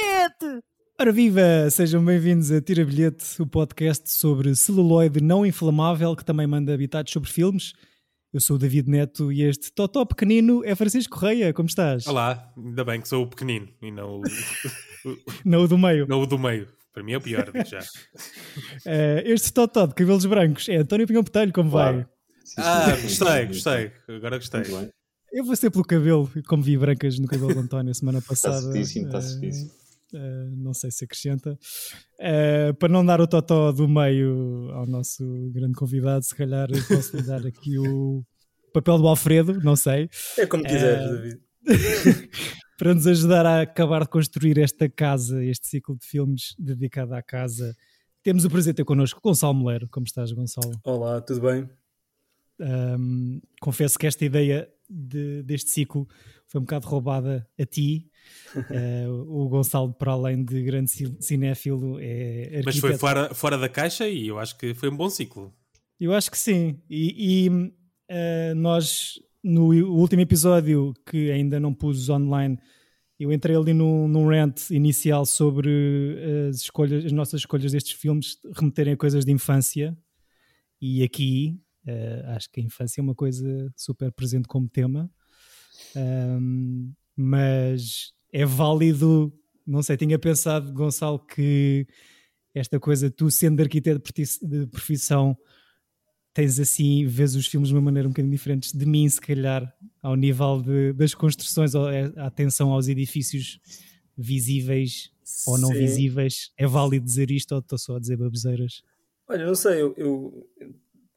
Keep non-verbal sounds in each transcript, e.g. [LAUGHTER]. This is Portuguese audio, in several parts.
bilhete! Ora viva! Sejam bem-vindos a Tira Bilhete, o podcast sobre celuloide não inflamável que também manda habitados sobre filmes. Eu sou o David Neto e este totó pequenino é Francisco Correia. Como estás? Olá, ainda bem que sou o pequenino e não o, [LAUGHS] não o do meio. Não o do meio. Para mim é o pior, já. Uh, [LAUGHS] este totó de cabelos brancos é António Pinhão Botelho, como claro. vai? Ah, gostei, gostei. Agora gostei. Eu vou ser pelo cabelo, como vi brancas no cabelo do António semana passada. Está certíssimo, está certíssimo. Uh, não sei se acrescenta. Uh, para não dar o totó do meio ao nosso grande convidado, se calhar posso lhe dar aqui o papel do Alfredo, não sei. É como quiseres, uh, David. [LAUGHS] para nos ajudar a acabar de construir esta casa, este ciclo de filmes dedicado à casa. Temos o prazer de ter connosco Gonçalo Molero. Como estás, Gonçalo? Olá, tudo bem? Um, confesso que esta ideia de, deste ciclo foi um bocado roubada a ti. Uh, [LAUGHS] o Gonçalo, para além de grande cinéfilo, é arquiteto. Mas foi fora, fora da caixa e eu acho que foi um bom ciclo. Eu acho que sim. E, e uh, nós, no último episódio, que ainda não pus online, eu entrei ali num, num rant inicial sobre as escolhas, as nossas escolhas destes filmes remeterem a coisas de infância. E aqui Uh, acho que a infância é uma coisa super presente como tema, um, mas é válido. Não sei, tinha pensado, Gonçalo, que esta coisa, tu sendo arquiteto de profissão, tens assim, vês os filmes de uma maneira um bocadinho diferente de mim, se calhar, ao nível de, das construções, é, a atenção aos edifícios visíveis ou não Sim. visíveis. É válido dizer isto ou estou só a dizer baboseiras? Olha, não sei, eu, eu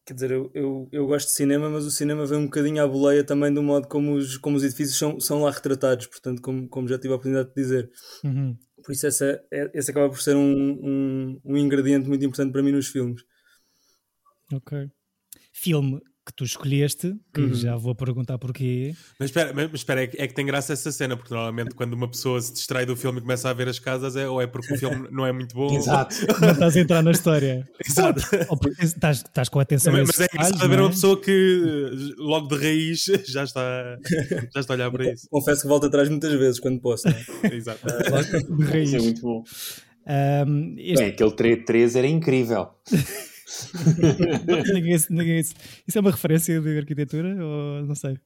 Quer dizer, eu, eu, eu, gosto de cinema, mas o cinema vem um bocadinho à boleia também do modo como os, como os edifícios são, são lá retratados, portanto, como, como já tive a oportunidade de dizer. Uhum. Por isso, essa, é, esse acaba por ser um, um, um ingrediente muito importante para mim nos filmes. Ok. Filme que tu escolheste, que uhum. já vou perguntar porquê. Mas espera, mas espera é, que, é, que, tem graça essa cena, porque normalmente quando uma pessoa se distrai do filme e começa a ver as casas, é, ou é porque o filme [LAUGHS] não é muito bom. Exato. [LAUGHS] Não estás a entrar na história. Exato. Ou porque estás, estás com atenção Mas, mas é engraçado ver uma é? pessoa que logo de raiz [LAUGHS] já está, já está a olhar para isso. Confesso que volto atrás muitas vezes quando posso. É? Exato. de raiz. Isso é muito bom. Um, este... Bem, aquele 3 era incrível. [LAUGHS] ninguém, ninguém, isso é uma referência de arquitetura ou não sei?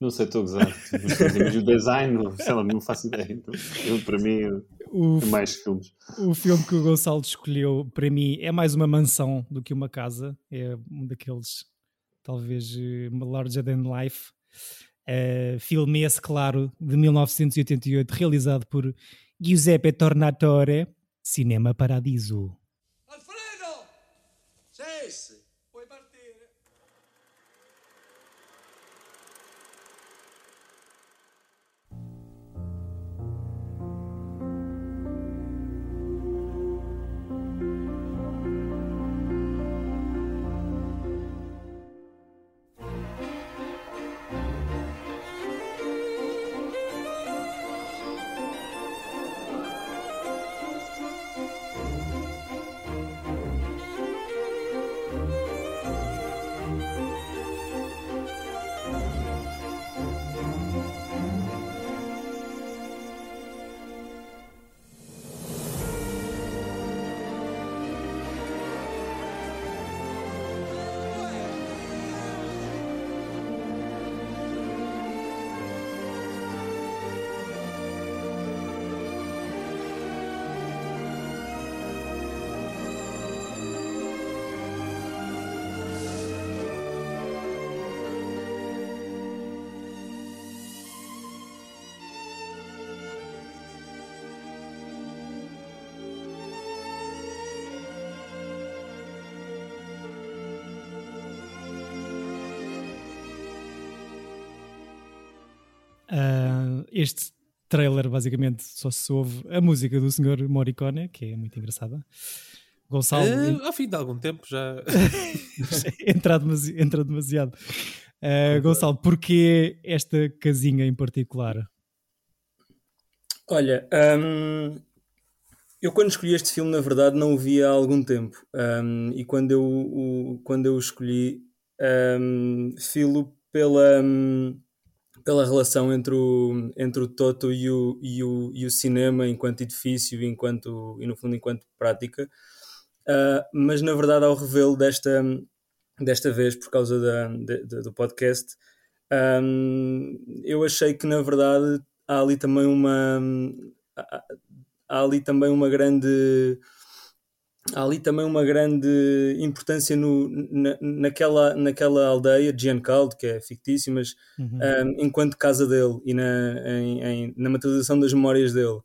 Não sei, estou a gozar. Mas o design, sei lá, não faço ideia. Então, eu, para mim, o, é mais filmes. O filme que o Gonçalo escolheu, para mim, é mais uma mansão do que uma casa. É um daqueles, talvez, eh, larger than life. Uh, filme esse, claro, de 1988, realizado por Giuseppe Tornatore, Cinema Paradiso. Este trailer basicamente só se ouve a música do Sr. Morricone, que é muito engraçada. Gonçalo. Uh, ao fim de algum tempo já. [LAUGHS] entra, demasi entra demasiado. Uh, Gonçalo, porquê esta casinha em particular? Olha, um, eu quando escolhi este filme, na verdade, não o vi há algum tempo. Um, e quando eu, o, quando eu o escolhi, um, filo pela. Um, pela relação entre o, entre o Toto e o, e, o, e o cinema enquanto edifício enquanto, e no fundo enquanto prática. Uh, mas na verdade ao revê-lo desta, desta vez por causa da, de, de, do podcast um, eu achei que na verdade há ali também uma há, há ali também uma grande há ali também uma grande importância no, na, naquela, naquela aldeia de Giancarlo, que é fictícia, mas uhum. um, enquanto casa dele e na, em, em, na materialização das memórias dele.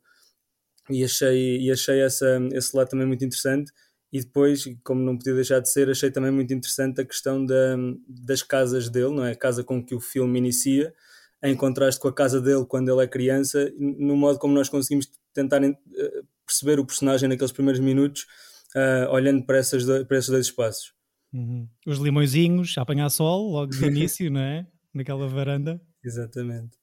E achei, e achei essa, esse lado também muito interessante. E depois, como não podia deixar de ser, achei também muito interessante a questão da, das casas dele, não é? A casa com que o filme inicia, em contraste com a casa dele quando ele é criança, no modo como nós conseguimos tentar eh, perceber o personagem naqueles primeiros minutos uh, olhando para, essas do, para esses dois espaços. Uhum. Os limõezinhos a apanhar sol logo do início, [LAUGHS] não é? Naquela varanda. Exatamente.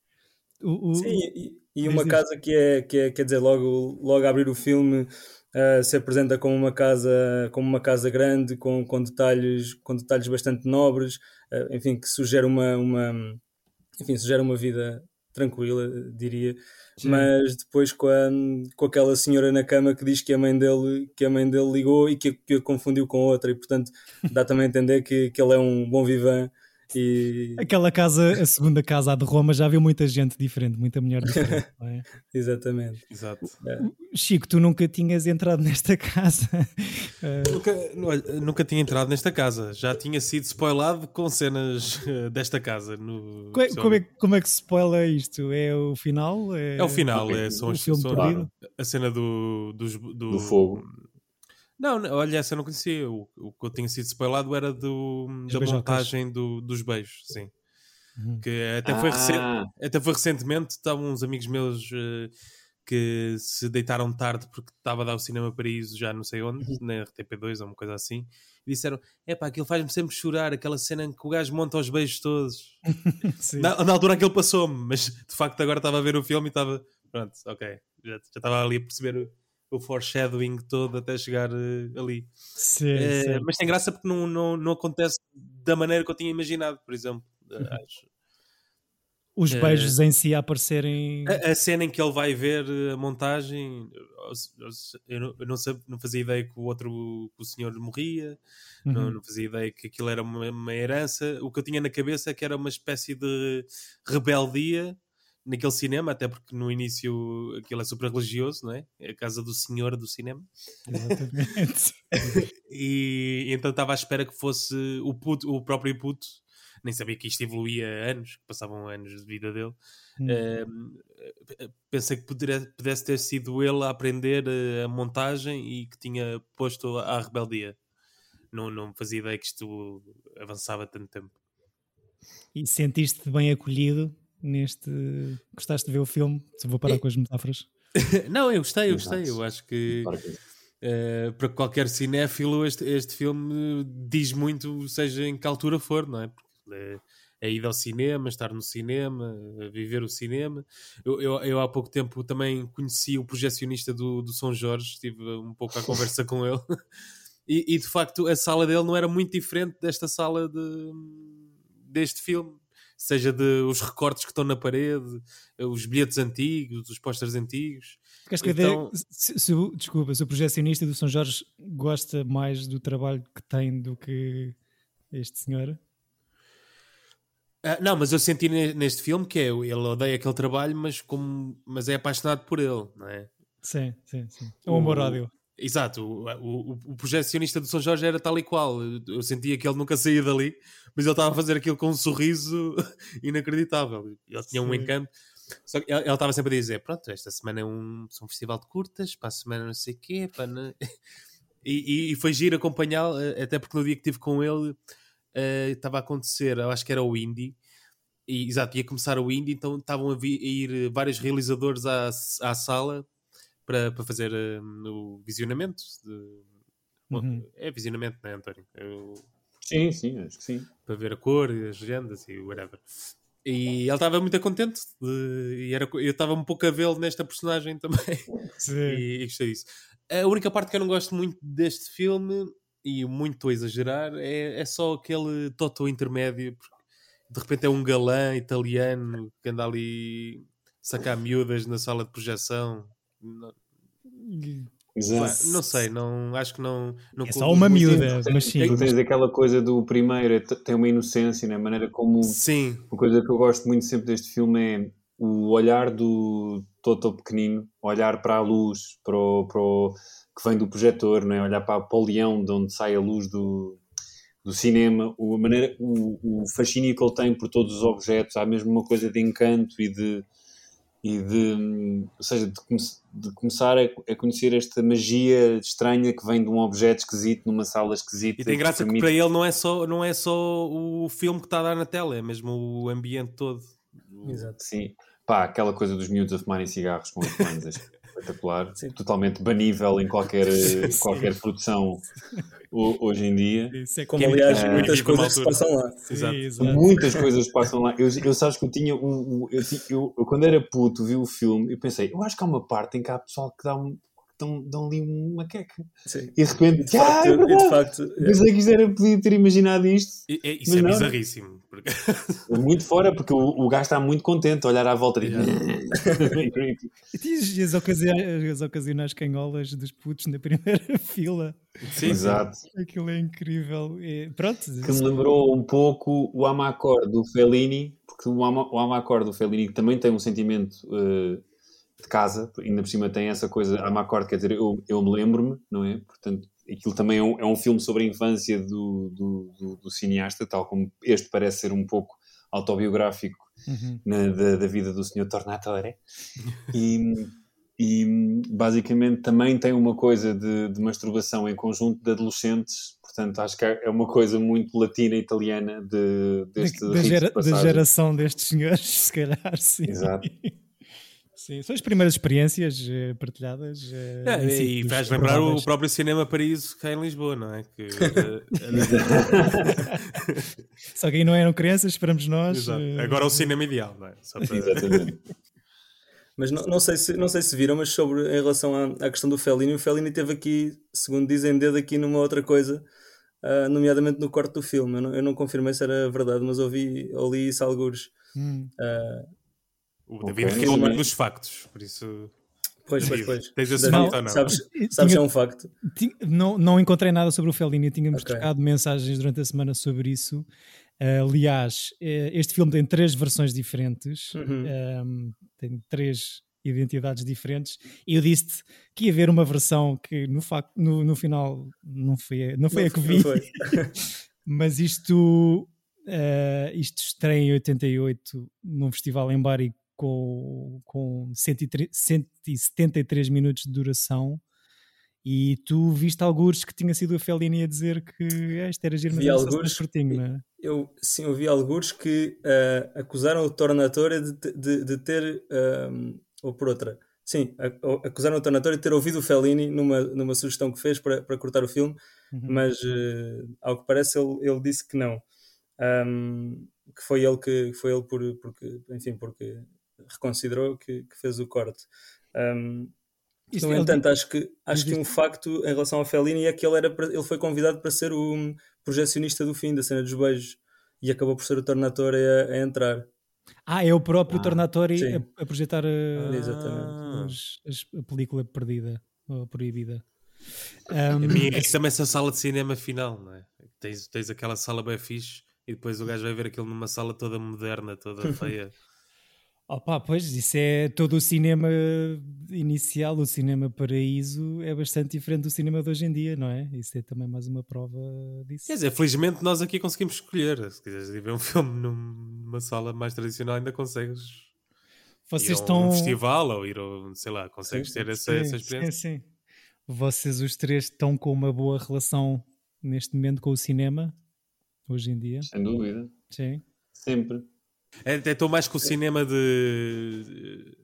O, o... Sim, e, e uma casa que é, que é, quer dizer, logo, logo a abrir o filme uh, se apresenta como uma casa, como uma casa grande, com, com, detalhes, com detalhes bastante nobres, uh, enfim, que sugere uma, uma, enfim, sugere uma vida tranquila, diria. Sim. Mas depois com, a, com aquela senhora na cama que diz que a mãe dele, que a mãe dele ligou e que, que a confundiu com outra, e portanto dá também a entender que, que ele é um bom vivan e... [LAUGHS] Aquela casa, a segunda casa, a de Roma, já viu muita gente diferente, muita mulher diferente. [LAUGHS] É? Exatamente. Exato. É. Chico, tu nunca tinhas entrado nesta casa. [LAUGHS] nunca, nunca tinha entrado nesta casa. Já tinha sido spoilado com cenas eh, desta casa. No como, é, como, é, como é que se spoila isto? É o final? É, é o final. É, são, o filme são, claro. A cena do, do, do, do fogo não, olha, essa eu não conhecia. O, o que eu tinha sido spoilado era do, da montagem do, dos beijos, sim. Uhum. Que até foi, ah. até foi recentemente, estavam uns amigos meus uh, que se deitaram tarde porque estava a dar o Cinema Paraíso já não sei onde, uhum. na RTP2 ou uma coisa assim, e disseram: é pá, aquilo faz-me sempre chorar, aquela cena em que o gajo monta os beijos todos. [LAUGHS] na, na, altura aquilo passou-me, mas de facto agora estava a ver o filme e estava, pronto, ok, já, já estava ali a perceber o foreshadowing todo até chegar uh, ali. Sim, uh, sim. Mas tem graça porque não, não, não acontece da maneira que eu tinha imaginado, por exemplo. Uh, acho. Os beijos em si a aparecerem. A, a, cena em que ele vai ver a montagem, eu não, eu não, sabia, não fazia ideia que o outro, que o senhor morria, uhum. não, não, fazia ideia que aquilo era uma, uma herança. O que eu tinha na cabeça é que era uma espécie de rebeldia naquele cinema, até porque no início aquilo é super religioso, não é? É a casa do senhor do cinema. Exatamente. [LAUGHS] e, e, então estava à espera que fosse o, puto, o próprio puto, nem sabia que isto evoluía anos, que passavam anos de vida dele. Hum. Uh, pensei que poderia, pudesse ter sido ele a aprender a montagem e que tinha posto à rebeldia. Não, não fazia ideia que isto avançava tanto tempo. E sentiste-te bem acolhido neste. Gostaste de ver o filme? Se vou parar é... com as metáforas. [LAUGHS] não, eu gostei, eu gostei. Eu acho que uh, para qualquer cinéfilo este, este filme diz muito, seja em que altura for, não é? Porque é, a ida ao cinema, estar no cinema, viver o cinema. Eu, eu, eu, há pouco tempo também conheci o projecionista do, do São Jorge, estive um pouco à conversa com ele. [LAUGHS] E, e, de facto a sala dele não era muito diferente desta sala de, deste filme seja de os recortes que estão na parede, os bilhetes antigos, os pósteres antigos. Queres que então... se, se, desculpa, se o projecionista do São Jorge gosta mais do trabalho que tem do que este senhor? Ah, não, mas eu senti neste filme que é, ele odeia aquele trabalho, mas, como, mas é apaixonado por ele, não é? Sim, sim, sim. É um amor ódio. Exato, o, o, o projecionista do São Jorge era tal e qual. Eu sentia que ele nunca saía dali, mas ele estava a fazer aquilo com um sorriso [LAUGHS] inacreditável. Ele tinha Sim. um encanto. Só que ele, estava sempre a dizer: Pronto, esta semana é um, um festival de curtas, para a semana não sei o quê. Para não... [LAUGHS] e, e, foi giro acompanhá-lo, eh, até porque no dia que estive com ele uh, estava a acontecer, eu acho que era o Indie. E, exato, ia começar o Indie, então estavam a, a ir vários realizadores à, à sala para, para fazer um, o visionamento. De... Uhum. É visionamento, não é, António? Eu... Sim, sim, acho que sim. Para ver a cor e as legendas e whatever. E ele estava muito contente de, e era, eu estava um pouco a vê-lo nesta personagem [LAUGHS] também. Sim. E, e gostei disso. A única parte que eu não gosto muito deste filme, e muito a exagerar, é, é só aquele Toto intermédio. de repente é um galã italiano que anda ali sacar miúdas na sala de projeção. Não, Exato. não sei, não, acho que não. não É só uma miúda, mas sim. Tu tens aquela coisa do primeiro, é tem uma inocência, né? a maneira como. Sim, Uma coisa que eu gosto muito sempre deste filme é o olhar do Toto pequenino, olhar para a luz, para o, para o- que vem do projetor, não é? olhar para, para o leão de onde sai a luz do, do cinema, o, a maneira, o, o fascínio que ele tem por todos os objetos, há mesmo uma coisa de encanto e de. E de, ou seja, de, come- de começar a, a conhecer esta magia estranha que vem de um objeto esquisito numa sala esquisita. e tem graça que permite- para ele não é, só, não é só o filme que está a dar na tela, é mesmo o ambiente todo. Exato. Sim, pá, aquela coisa dos miúdos a fumarem cigarros com é espetacular, Sim. totalmente banível em qualquer, [LAUGHS] Sim. qualquer produção ho- hoje em dia. Isso é Como, aliás, É, muitas coisas se passam lá. Sim, Exato. Muitas coisas passam lá. Eu, eu sabes que eu tinha um. um- eu, eu- eu quando era puto, vi o filme e pensei, eu acho que há uma parte em que há pessoal que dá um. Dão, dão ali uma queca. Sim. E de repente, E de ah, facto, é e de verdade. facto é. Pensei que isto era, podia ter imaginado isto. E- e- isso é não. bizarríssimo. porque- Muito fora, porque o, o gajo está muito contente a olhar à volta e E tinhas as ocasiões, as ocasionais canholas dos putos na primeira [LAUGHS] fila. Sim, Exato. Aquilo é incrível. É, pronto. que me lembrou um pouco o Amacor do Fellini, porque o, Ama, o Amacor do Fellini que também tem um sentimento eh, de casa, ainda por cima tem essa coisa, Amacor quer dizer, eu, eu me lembro-me, não é? Portanto, aquilo também é um, é um filme sobre a infância do, do, do, do cineasta, tal como este parece ser um pouco autobiográfico Uhum. na- da, da vida do Sr. Tornatore. [LAUGHS] E, e basicamente também tem uma coisa de, de masturbação em conjunto de adolescentes, portanto acho que é uma coisa muito latina italiana de, deste da, de gera- passagem. geração destes senhores, [LAUGHS] se calhar, sim. Exato. Sim, são as primeiras experiências eh, partilhadas. É, e faz lembrar o próprio Cinema Paraíso cá em Lisboa, não é? Que, Só que aí não eram crianças, esperamos nós. Exato. eh, Agora é o cinema ideal, não é? Só para- Exatamente. Mas não, não, sei se, não sei se viram, mas sobre em relação à, à questão do Fellini, o Fellini teve aqui, segundo dizem, dedo aqui numa outra coisa, ah, nomeadamente no corte do filme. Eu não, eu não confirmei se era verdade, mas ouvi, ouvi isso algures. hum. Ah, O David Ok. falou Mas- dos factos, por isso. pois, pois, pois. tens esse David, não? Sabes, Tinha- sabes se é um facto? Ti- Não, não encontrei nada sobre o Fellini, tínhamos Ok. trocado mensagens durante a semana sobre isso. Uh, aliás, eh, este filme tem três versões diferentes, Uhum. um, tem três identidades diferentes. E eu disse-te que ia haver uma versão que no, facto, no, no final não foi, a- não foi a que Não vi, foi. [LAUGHS] mas isto, eh, isto estreia em 88 num festival em Bari com, com 103 173 minutos de duração. E tu viste alguns que tinha sido a Fellini a dizer que "Ah, isto era giro, mas Vi mais curtinho, não é? Eu sim ouvi alguns que ah, acusaram o Tornatore de, de, de ter, ou por outra, sim, acusaram o Tornatore de ter ouvido o Fellini numa, numa sugestão que fez para, para cortar o filme, Uhum. mas eh, ao que parece ele, ele disse que não. Ahm, que foi ele que foi ele por, porque, enfim, porque reconsiderou que, que fez o corte. Isto no ele- entanto, acho que, acho que um facto em relação ao Fellini é que ele, era, ele foi convidado para ser o projecionista do fim, da cena dos beijos, e acabou por ser o Tornatore a, a entrar. Ah, é o próprio Ah, Tornatori sim. a, a projetar a, Exatamente. os- as- a película perdida ou proibida. A Um, minha é também essa sala de cinema final, não é? Tens, tens aquela sala bem fixe e depois o gajo vai ver aquilo numa sala toda moderna, toda [LAUGHS] feia. Opa, pois, isso é todo o cinema inicial, o cinema paraíso é bastante diferente do cinema de hoje em dia, não é? Isso é também mais uma prova disso. Quer dizer, felizmente nós aqui conseguimos escolher. Se quiseres ir ver um [LAUGHS] filme numa sala mais tradicional, ainda consegues Vocês ir a estão. um festival ou ir a, sei lá, consegues ter essa, essa experiência. Sim, sim. Vocês os três estão com uma boa relação neste momento com o cinema, hoje em dia. Sem dúvida. Sim. Sempre. É, Até estou mais com o cinema de.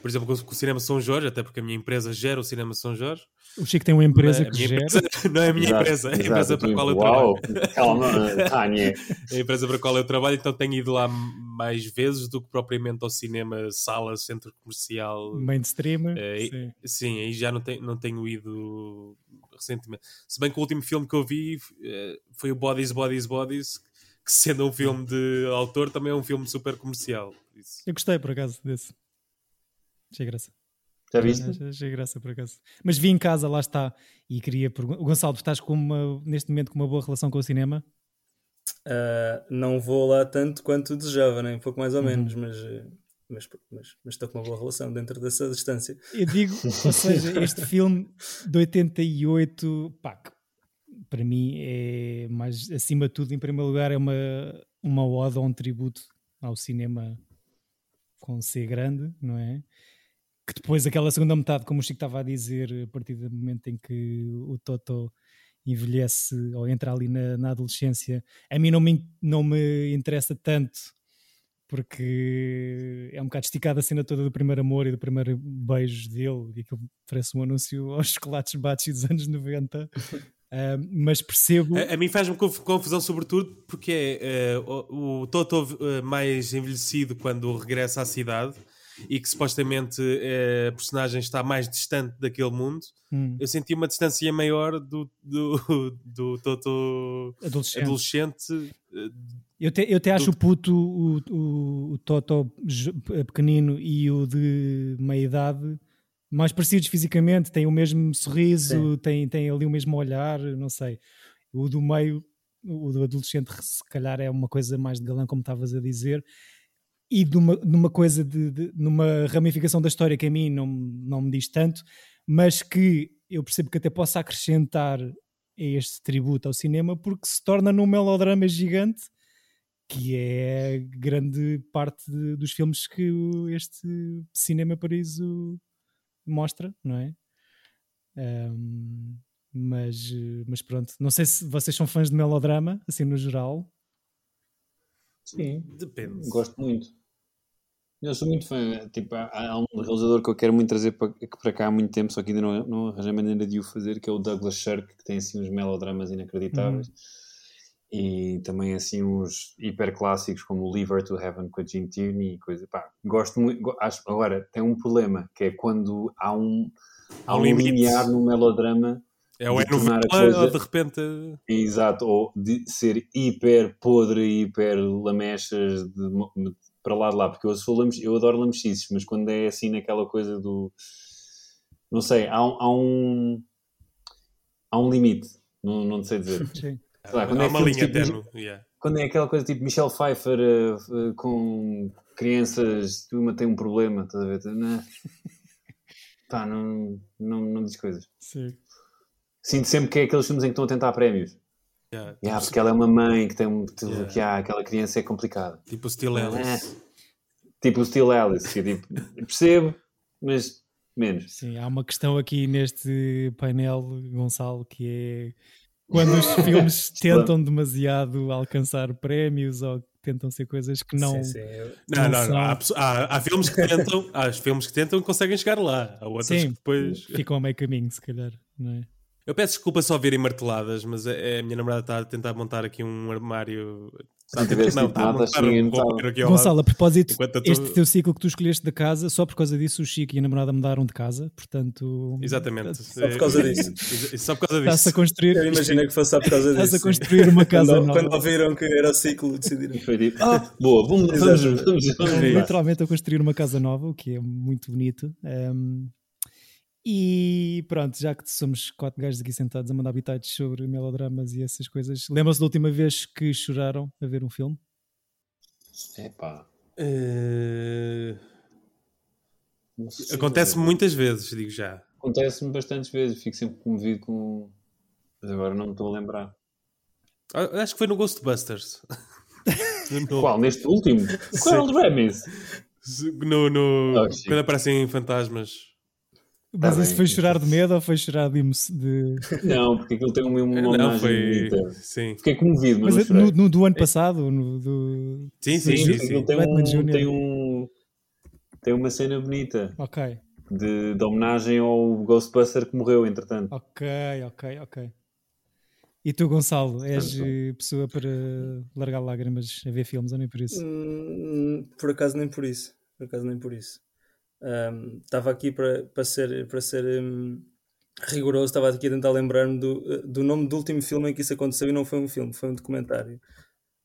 Por exemplo, com o- cinema São Jorge, até porque a minha empresa gera o cinema São Jorge. O Chico tem uma empresa Não que gera. empresa- [LAUGHS] não é a minha Exato, empresa, é a exato. empresa para a qual eu Uau, trabalho. calma, Tânia. É [LAUGHS] a empresa para a qual eu trabalho, então tenho ido lá mais vezes do que propriamente ao cinema, sala, centro comercial. Mainstream. É, sim. Sim, aí já não, tenho não tenho ido recentemente. Se bem que o último filme que eu vi eh, foi o Bodies, Bodies, Bodies, que sendo um filme de autor também é um filme super comercial. Isso. Eu gostei por acaso desse. Achei graça. Já viste? Achei, achei graça por acaso. Mas vi em casa, lá está. E queria perguntar. Gonçalo, estás com uma, neste momento com uma boa relação com o cinema? Uh, não vou lá tanto quanto desejava, nem um pouco mais ou Uhum. menos, mas, eh, mas, mas, mas estou com uma boa relação dentro dessa distância. Eu digo, ou seja, este [LAUGHS] filme de 88, pá, que para mim é mais, acima de tudo, em primeiro lugar, é uma, uma ou um tributo ao cinema com C grande, não é? Que depois aquela segunda metade, como o Chico estava a dizer, a partir do momento em que o Toto envelhece ou entra ali na, na adolescência, a mim não me, não me interessa tanto porque é um bocado esticada a cena toda do primeiro amor e do primeiro beijo dele, e aquilo parece um anúncio aos chocolates Bachi dos anos 90. Ah, mas percebo. A, a mim faz-me conf- confusão, sobretudo, porque é eh, o, o Toto eh, mais envelhecido quando regressa à cidade e que supostamente eh, a personagem está mais distante daquele mundo. Hum, Eu senti uma distância maior do, do, [LAUGHS] do Toto adolescente. adolescente. Eu até, eu até acho do- o puto, o, o, o Toto pequenino e o de meia idade mais parecidos fisicamente, têm o mesmo sorriso, têm, têm ali o mesmo olhar, não sei. O do meio, o do adolescente, se calhar é uma coisa mais de galã, como estavas a dizer, e de uma, numa coisa, de, de- numa ramificação da história que a mim não, não me diz tanto, mas que eu percebo que até possa acrescentar a este tributo ao cinema, porque se torna num melodrama gigante que é grande parte de- dos filmes que este Cinema Paraíso mostra, não é? Ahm, mas, mas pronto, não sei se vocês são fãs de melodrama, assim no geral. Sim, Depende. gosto muito. Eu sou muito fã. Tipo, há, há um realizador que eu quero muito trazer para, para cá há muito tempo, só que ainda não, não arranjei maneira de o fazer, que é o Douglas Sirk, que tem assim uns melodramas inacreditáveis. E também assim uns hiper clássicos como o Leave Her to Heaven com a Gene Tierney e coisa. Pá, gosto muito. Acho, agora, tem um problema, que é quando há um, há um um limiar no melodrama É o de é novela tornar a coisa- de repente. Exato, ou de ser hiper podre, hiper lamechas de, de- para lá de lá, porque eu, sou lame- eu adoro lamechices, mas quando é assim naquela coisa do não sei, há um há um, há um limite, não, não sei dizer. [LAUGHS] Sim. Lá, Há quando é uma filmes linha tipo- yeah. Quando é aquela coisa tipo Michelle Pfeiffer eh, eh, com crianças, uma tem um problema, estás a ver? Não, [LAUGHS] pá, não, não, não diz coisas. Sim. Sinto sempre que é aqueles filmes em que estão a tentar prémios. Yeah. Yeah, Tipo, porque ela é uma mãe que tem um. Yeah. que há, aquela criança é complicada. tipo o Still Alice. Tipo o Steel Alice, que é tipo, [LAUGHS] percebo, mas menos. Sim, há uma questão aqui neste painel, Gonçalo, que é quando os [LAUGHS] filmes tentam demasiado alcançar prémios ou tentam ser coisas que não. Sim, sim, Não, Não não, são. Há, há- há filmes que tentam, há filmes que tentam e conseguem chegar lá. Há outros Sim, que depois. [LAUGHS] ficam a meio caminho, se calhar, não é? Eu peço desculpa só verem marteladas, mas a, a minha namorada está a tentar montar aqui um armário. Está a Se tentar, tivesse não, dito está a nada, montar ninguém um notava. roupeiro aqui ao Gonçalo, a propósito, tô- este teu ciclo que tu escolheste da casa, só por causa disso o Chico e a namorada mudaram de casa, portanto. Exatamente. Só por causa disso. [LAUGHS] Só por causa Estás a disso. construir. eu imaginei que fosse só por causa disso. Estás a construir uma casa quando, nova. quando ouviram que era o ciclo, decidiram. Foi tipo, ah, boa, vamos, vamos, vamos, vamos literalmente a construir uma casa nova, o que é muito bonito. Um, e pronto, já que somos quatro gajos aqui sentados a mandar habitats sobre melodramas e essas coisas, lembram-se da última vez que choraram a ver um filme? Epá, Eh, não sei Acontece dizer. muitas vezes, digo já. Acontece-me bastantes vezes, fico sempre comovido com. Mas agora não me estou a lembrar. Ah, Acho que foi no Ghostbusters. [LAUGHS] Qual? Neste último? [LAUGHS] Qual é o Ramis? no, no- Oh, quando aparecem fantasmas. Mas Tá isso bem, foi chorar de medo ou foi chorar de. de... Não, porque aquilo tem uma, uma Não, homenagem foi. bonita. Sim. Fiquei comovido, mas, Mas não no, no- do ano passado, no, do... Sim, sim, Sim, sim. tem, um, tem um. Tem uma cena bonita Ok, de, de homenagem ao Ghostbuster que morreu, entretanto. ok, ok, ok. E tu, Gonçalo, és Portanto, eh, pessoa para largar lágrimas a ver filmes ou nem por isso? Hum, por acaso nem por isso. Por acaso nem por isso. Ahm, Estava aqui para, para ser, para ser hum, rigoroso, estava aqui a tentar lembrar-me do, do nome do último filme em que isso aconteceu e não foi um filme, foi um documentário.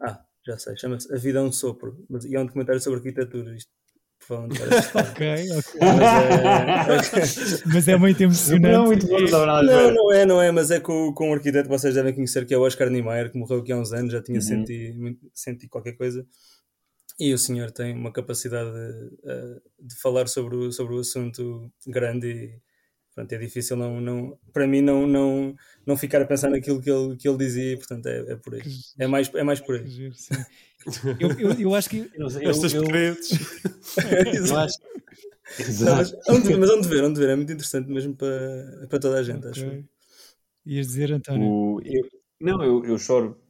Ah, já sei, chama-se A Vida é um Sopro, mas, e é um documentário sobre arquitetura. Isto provavelmente [LAUGHS] ok, ok. Mas é, [LAUGHS] mas é muito emocionante. Não, muito bom, não, não, não é, não é, mas é com, com um arquiteto que vocês devem conhecer, que é o Oscar Niemeyer, que morreu aqui há uns anos, já tinha uhum. sentido, senti qualquer coisa. E o senhor tem uma capacidade de, eh, de falar sobre o, sobre o assunto grande e pronto, é difícil não, não, para mim não, não, não ficar a pensar naquilo que ele, que ele dizia, portanto é, é por aí. É mais, é mais por aí. Eu, eu, eu acho que. Estas paredes. [LAUGHS] eu acho. Exato. Mas, mas onde ver, onde ver, é muito interessante mesmo para, para toda a gente, okay. acho. Ias dizer, António? O, eu, não, eu, eu choro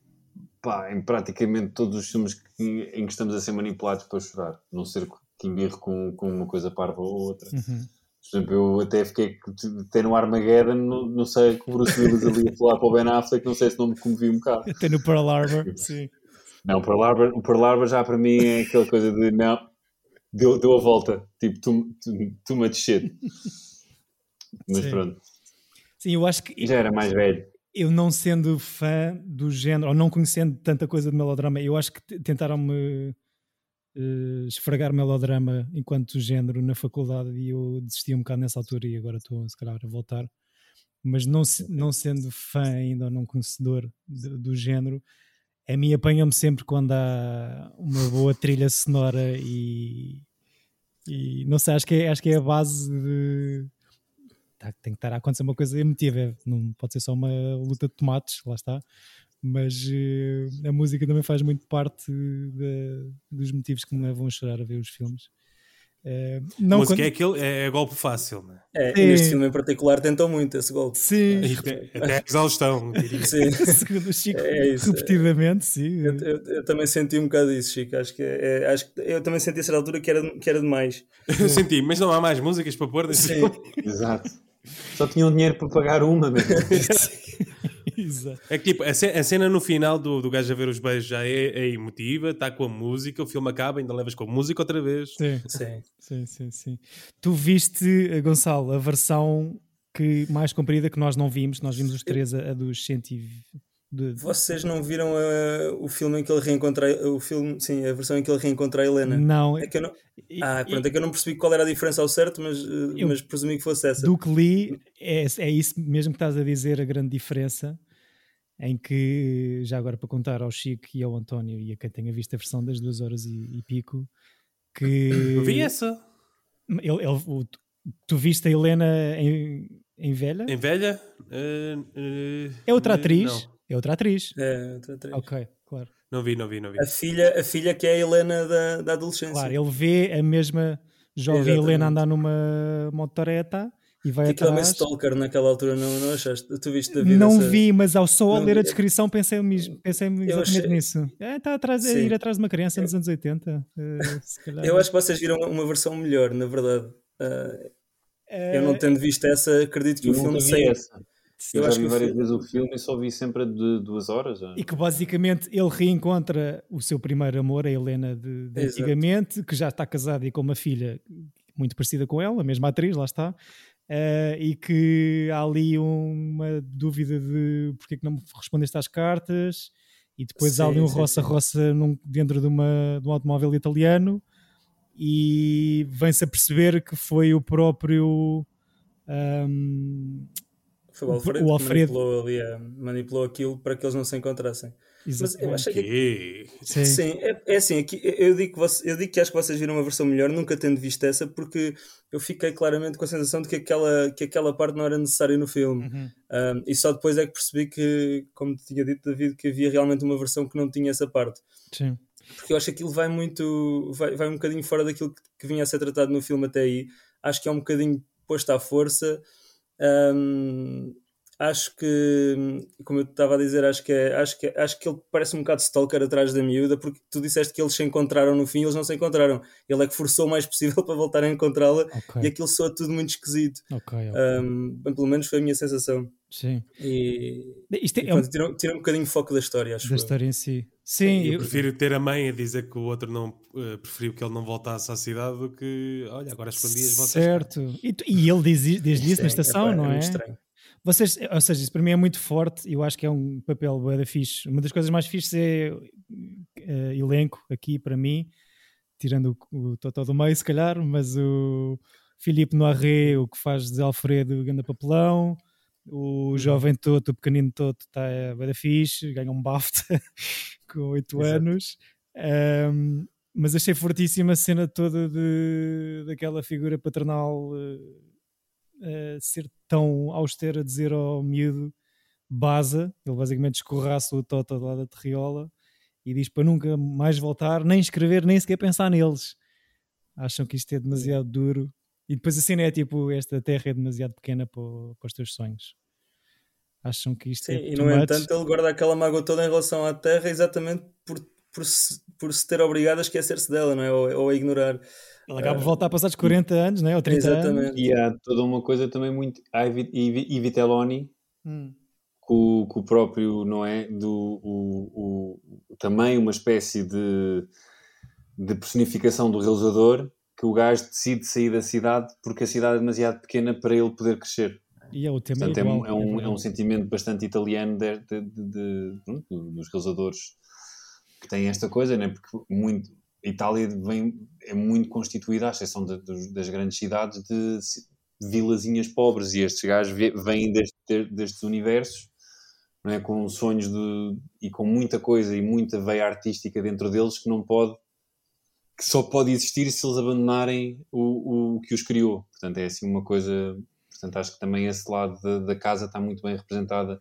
pá, em praticamente todos os filmes que, em que estamos a ser manipulados para chorar, não ser que embirro com, com uma coisa parva ou outra. Uhum. Por exemplo, eu até fiquei até no Armageddon, não, não sei, com o Bruce Willis ali a falar para o Ben Affleck, não sei se não me comovi um bocado. Até no Pearl Harbor, sim. Não, o Pearl Harbor, o Pearl Harbor já para mim é aquela coisa de não, deu, deu a volta, tipo, too much shit. Mas sim. pronto. Sim, eu acho que. Já era mais velho. Eu não sendo fã do género, ou não conhecendo tanta coisa de melodrama, eu acho que tentaram-me uh, esfregar melodrama enquanto género na faculdade e eu desisti um bocado nessa altura e agora estou, se calhar, a voltar. Mas não, não sendo fã ainda ou não conhecedor de, do género, a mim apanha-me sempre quando há uma boa trilha sonora e, e não sei, acho que é, acho que é a base de tem que estar a acontecer uma coisa emotiva, não pode ser só uma luta de tomates, lá está, mas uh, a música também faz muito parte de, dos motivos que me levam a chorar a ver os filmes. Uh, não a música quando... é, aquele, é, é golpe fácil, né? é, é. neste filme em particular tentam muito esse golpe. Sim, é, até a exaustão. sim. [LAUGHS] Segundo o Chico, é isso, repetidamente, sim. Eu, eu, eu, também senti um bocado isso, Chico. Acho que, é, acho que eu também senti a certa altura que era, que era demais. [LAUGHS] Eu senti, mas não há mais músicas para pôr desse Sim. Exato. Só tinham dinheiro para pagar uma mesmo. [LAUGHS] Exato. É que tipo, a cena, a cena no final do, do gajo a ver os beijos já é, é emotiva, está com a música, o filme acaba, ainda levas com a música outra vez. Sim, Sim. sim, sim. sim. Tu viste, eh, Gonçalo, a versão que, mais comprida que nós não vimos, nós vimos os três a, a dos 120. De... Vocês não viram uh, o filme em que ele reencontra o filme, sim, a versão em que ele reencontra a Helena? Não. É que eu não... Ah, pronto, é que eu não percebi qual era a diferença ao certo, mas, uh, Eu- mas presumi que fosse essa. Do que li, é, é isso mesmo que estás a dizer, a grande diferença. Em que, já agora para contar ao Chico e ao António e a quem tenha visto a versão das duas horas e, e pico, que. Eu [COUGHS] vi essa. Ele, ele- o- tu viste a Helena em, em velha? Em velha? Uh, uh, É outra atriz? Não. É outra atriz. É, outra atriz. Ok, claro. não vi, não vi, não vi. A filha, a filha que é a Helena da, da adolescência. Claro, ele vê a mesma jovem Exatamente. Helena andar numa motoreta e vai aquilo é atrás. stalker naquela altura, não, não achaste? Tu viste da vida Não essa- vi, mas ao só ao ler a descrição pensei, mesmo, pensei exatamente achei- nisso. É, está atrás, a Sim. ir atrás de uma criança nos anos 80. eh, se calhar. Eu acho que vocês viram uma versão melhor, na verdade. Eh, eu não tendo visto essa, acredito que Eu o filme vi saiu. essa. Eu Eu, já vi várias filme- vezes o filme e só vi sempre de duas horas. já. E que basicamente ele reencontra o seu primeiro amor, a Helena de, de antigamente, que já está casada e com uma filha muito parecida com ela, a mesma atriz, lá está. eh, e que há ali uma dúvida de porque é que não me respondeste às cartas, e depois há ali Sim, um sim, roça-roça dentro de, uma, de um automóvel italiano, e vem-se a perceber que foi o próprio. ahm, Foi o O- Alfredo, o que Alfredo. manipulou, ali, a- manipulou aquilo para que eles não se encontrassem. Mas eu exatamente. achei que Que? Sim. Sim, é, é assim, aqui, eu, digo que você- eu digo que acho que vocês viram uma versão melhor, nunca tendo visto essa, porque eu fiquei claramente com a sensação de que aquela, que aquela parte não era necessária no filme. Uhum. Um, e só depois é que percebi que, como te tinha dito, David, que havia realmente uma versão que não tinha essa parte. Sim. Porque eu acho que aquilo vai muito. vai, vai um bocadinho fora daquilo que, que vinha a ser tratado no filme até aí. Acho que é um bocadinho posto à força. Um, acho que, como eu estava a dizer, acho que, é, acho, que, acho que ele parece um bocado stalker atrás da miúda, porque tu disseste que eles se encontraram no fim e eles não se encontraram. Ele é que forçou o mais possível [LAUGHS] para voltar a encontrá-la Ok. e aquilo soa tudo muito esquisito. Ok, ok. Um, bem, pelo menos foi a minha sensação. Sim. E, Isto e é um, pronto, tira, tira um bocadinho o foco da história, acho da eu. história em si. Sim, Eu eu- prefiro ter a mãe a dizer que o outro não eh, preferiu que ele não voltasse à cidade do que, olha, agora escondi as vossas certo. E, tu- e ele diz, diz isso na estação, epá, não é? muito estranho. Vocês, ou seja, isso para mim é muito forte e eu acho que é um papel bué da fixe. Uma das coisas mais fixes é uh, elenco aqui para mim, tirando o, o Totó do meio, se calhar, mas o Filipe Noiré, o que faz de Alfredo Ganda Papelão, o uhum. jovem Toto, o pequenino Toto, está bem fixe, ganha um BAFTA [LAUGHS] com 8 anos. Um, mas achei fortíssima a cena toda de, daquela figura paternal uh, uh, ser tão austera a dizer ao miúdo baza, ele basicamente escorraça o Toto lá da terriola e diz para nunca mais voltar, nem escrever, nem sequer pensar neles. Acham que isto é demasiado duro. E depois a cena é tipo: esta terra é demasiado pequena para, para os teus sonhos. Acham que isto Sim, é. E no entanto, ele guarda aquela mágoa toda em relação à terra exatamente por, por, se, por se ter obrigado a esquecer-se dela, não é? Ou, ou a ignorar. Ele acaba de voltar a passar 40 anos, não é? ou 30 Exatamente. anos. E há toda uma coisa também muito. Há e Vitelloni, hum. com, com, o próprio, não é? Do, o, o, também uma espécie de, de personificação do realizador que o gajo decide sair da cidade porque a cidade é demasiado pequena para ele poder crescer. E é o tema Portanto, é, igual, é, um, é, um, sentimento bastante italiano de, de, de, dos realizadores que têm esta coisa, né? porque muito, a Itália vem, é muito constituída, à exceção de, de, das grandes cidades, de, vilazinhas pobres, e estes gajos vêm deste, destes universos é? com sonhos de, e com muita coisa e muita veia artística dentro deles que não pode que só pode existir se eles abandonarem o, o que os criou. Portanto, é assim uma coisa. Portanto, acho que também esse lado da, da casa está muito bem representada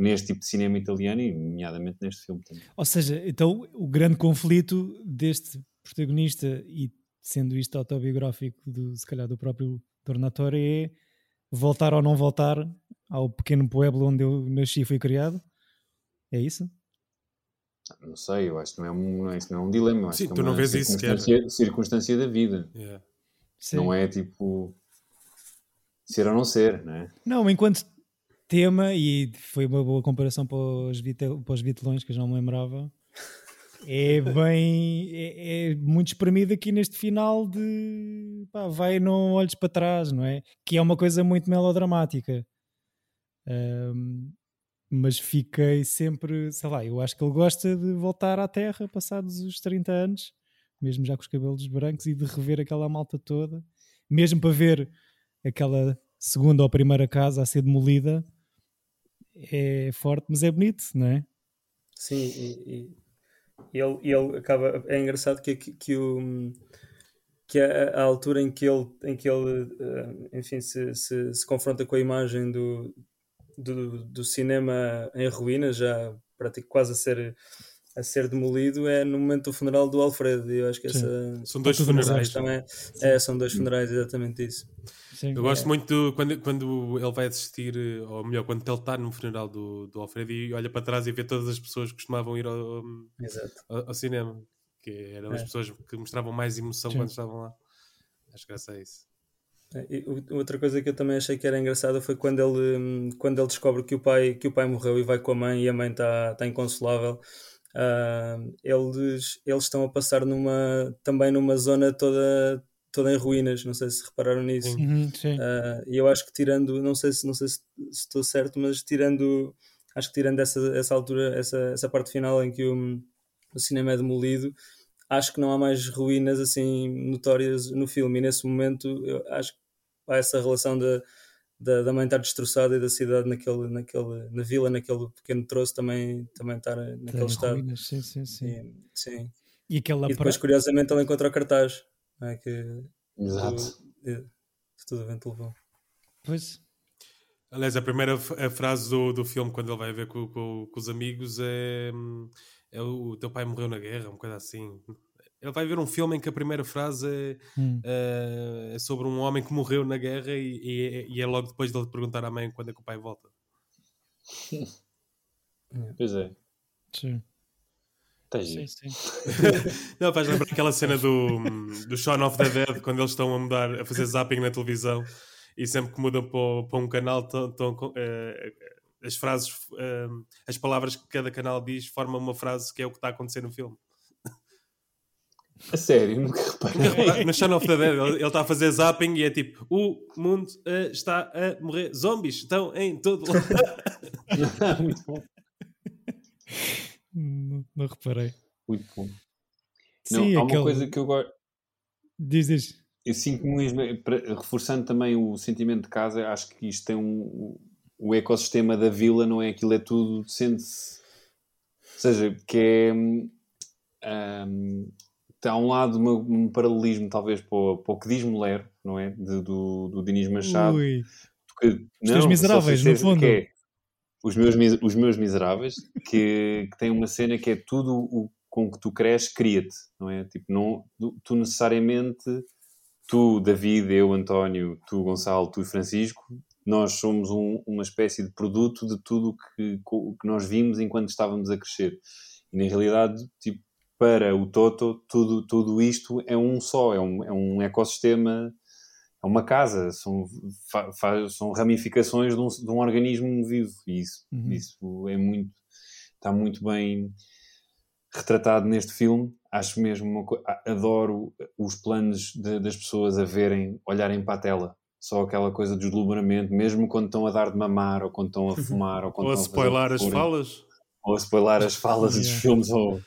neste tipo de cinema italiano e, nomeadamente, neste filme também. Ou seja, então o grande conflito deste protagonista, e sendo isto autobiográfico, do, se calhar do próprio Tornatore, é voltar ou não voltar ao pequeno pueblo onde eu nasci e fui criado? É isso? Não sei, eu acho que não é um, não é, isso não é um dilema. Sim, acho tu é não vês isso circunstância, circunstância da vida. Yeah. Não é tipo ser ou não ser, não é? Não, enquanto tema, e foi uma boa comparação para os, vitel, para os vitelões que eu já me lembrava, é bem. É, é, muito espremido aqui neste final de. Pá, vai não olhes para trás, não é? Que é uma coisa muito melodramática. Um, mas fiquei sempre, sei lá, eu acho que ele gosta de voltar à Terra passados os 30 anos, mesmo já com os cabelos brancos, e de rever aquela malta toda, mesmo para ver aquela segunda ou primeira casa a ser demolida, é forte, mas é bonito, não é? Sim, e, e ele, ele acaba. É engraçado que, que, que o que a, altura em que ele, em que ele eh, enfim, se, se, se confronta com a imagem do, do, do cinema em ruínas, já quase a ser, a ser demolido, é no momento do funeral do Alfredo. Eu acho que essa. São dois funerais. Também, é, são dois funerais, exatamente isso. Sim, eu gosto é. muito do, quando, quando ele vai assistir, ou melhor, quando ele está no funeral do, do Alfredo e olha para trás e vê todas as pessoas que costumavam ir ao, ao, ao cinema, que eram é. as pessoas que mostravam mais emoção Sim. quando estavam lá. Acho que é isso. É, e outra coisa que eu também achei que era engraçada foi quando ele, hum, quando ele descobre que o pai, que o pai morreu e vai com a mãe e a mãe está tá inconsolável. Uh, eles, eles estão a passar numa, também numa zona toda, toda em ruínas, não sei se repararam nisso. Uhum, uh, e eu acho que tirando, não sei se, não sei se, se, estou certo, mas tirando, acho que tirando essa, essa altura, essa, essa parte final em que o, o cinema é demolido, acho que não há mais ruínas assim notórias no filme. E nesse momento, eu acho que há essa relação da, da, da mãe estar destroçada e da cidade naquele, naquele, na vila, naquele pequeno troço também, também estar naquele Tem estado. Ruínas, sim, sim, sim. E, sim. E, aquela e depois, pra... curiosamente, ele encontra o cartaz. É? Que Exato. Tudo, tudo vento levou. Pois. Aliás, a primeira a frase do, do filme, quando ele vai ver com, com, com os amigos, é, é o teu pai morreu na guerra, uma coisa assim. Ele vai ver um filme em que a primeira frase é, hum. uh, é sobre um homem que morreu na guerra e, e, e, é logo depois dele perguntar à mãe quando é que o pai volta. [LAUGHS] Pois é. Sim. Tá sim, sim. [LAUGHS] Não, faz lembrar aquela cena do, do Shaun of the Dead quando eles estão a mudar, a fazer zapping na televisão e sempre que mudam para, para um canal estão, uh, as frases, uh, as palavras que cada canal diz formam uma frase que é o que está a acontecer no filme. A sério, nunca reparei. No Shaun of the Dead, ele está a fazer zapping e é tipo: o mundo uh, está a morrer. Zombies estão em todo lado. Muito bom. Não, não, reparei. Muito bom. Não, Sim, há aquele... uma coisa que eu gosto. Diz, diz. Eu sinto mesmo, reforçando também o sentimento de casa, acho que isto tem um. O ecossistema da vila, não é? Aquilo é tudo, sente-se. Ou seja, que é. hum, a um lado uma- um paralelismo, talvez, para o, para o que diz Mulher, não é? De- do, do Dinis Machado. Ui. que, Os teus miseráveis, no fundo. que é os, meus, os meus miseráveis, que, que tem uma cena que é tudo o com que tu cresces, cria-te, não é? Tipo, não, tu, necessariamente, tu, David, eu, António, tu, Gonçalo, tu, Francisco, nós somos um- uma espécie de produto de tudo que, co- que nós vimos enquanto estávamos a crescer. E na realidade, tipo, para o Toto, tudo, tudo isto é um só, é um, é um ecossistema é uma casa, são, fa- fa- são ramificações de um, de um organismo vivo e isso, Uhum. isso é muito, está muito bem retratado neste filme. Acho mesmo, adoro os planos de- das pessoas a verem, olharem para a tela. Só aquela coisa de deslumbramento, mesmo quando estão a dar de mamar, ou quando estão a [LAUGHS] fumar, ou quando Ou a estão a o as falas. ou a spoiler as [LAUGHS] falas dos filmes, ou,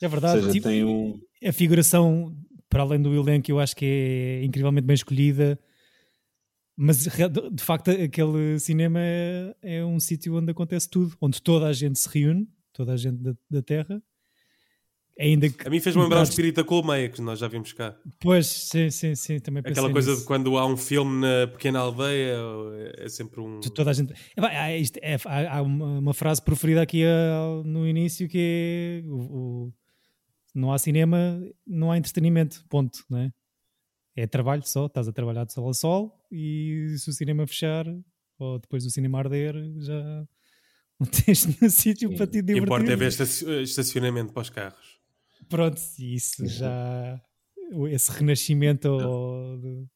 É ou verdade. seja, tipo, tem um... a figuração, para além do elenco, eu acho que é incrivelmente bem escolhida. Mas de facto, aquele cinema é, é um sítio onde acontece tudo, onde toda a gente se reúne, toda a gente da, da Terra. Ainda que. A mim fez-me lembrar o da colmeia, que nós já vimos cá. Pois, sim, sim, sim, também Aquela coisa nisso. de quando há um filme na pequena aldeia, é sempre um. Toda a gente. É, há, isto- é- há- uma, frase preferida aqui ah, no início que é o- não há cinema, não há entretenimento, ponto, não é? É trabalho só, estás a trabalhar de sol a sol e se o cinema fechar ou depois do cinema arder já não [LAUGHS] tens nenhum sítio Sim. para te O divertir. importa é ver estaci- estacionamento para os carros. Pronto, e isso já esse renascimento ou do,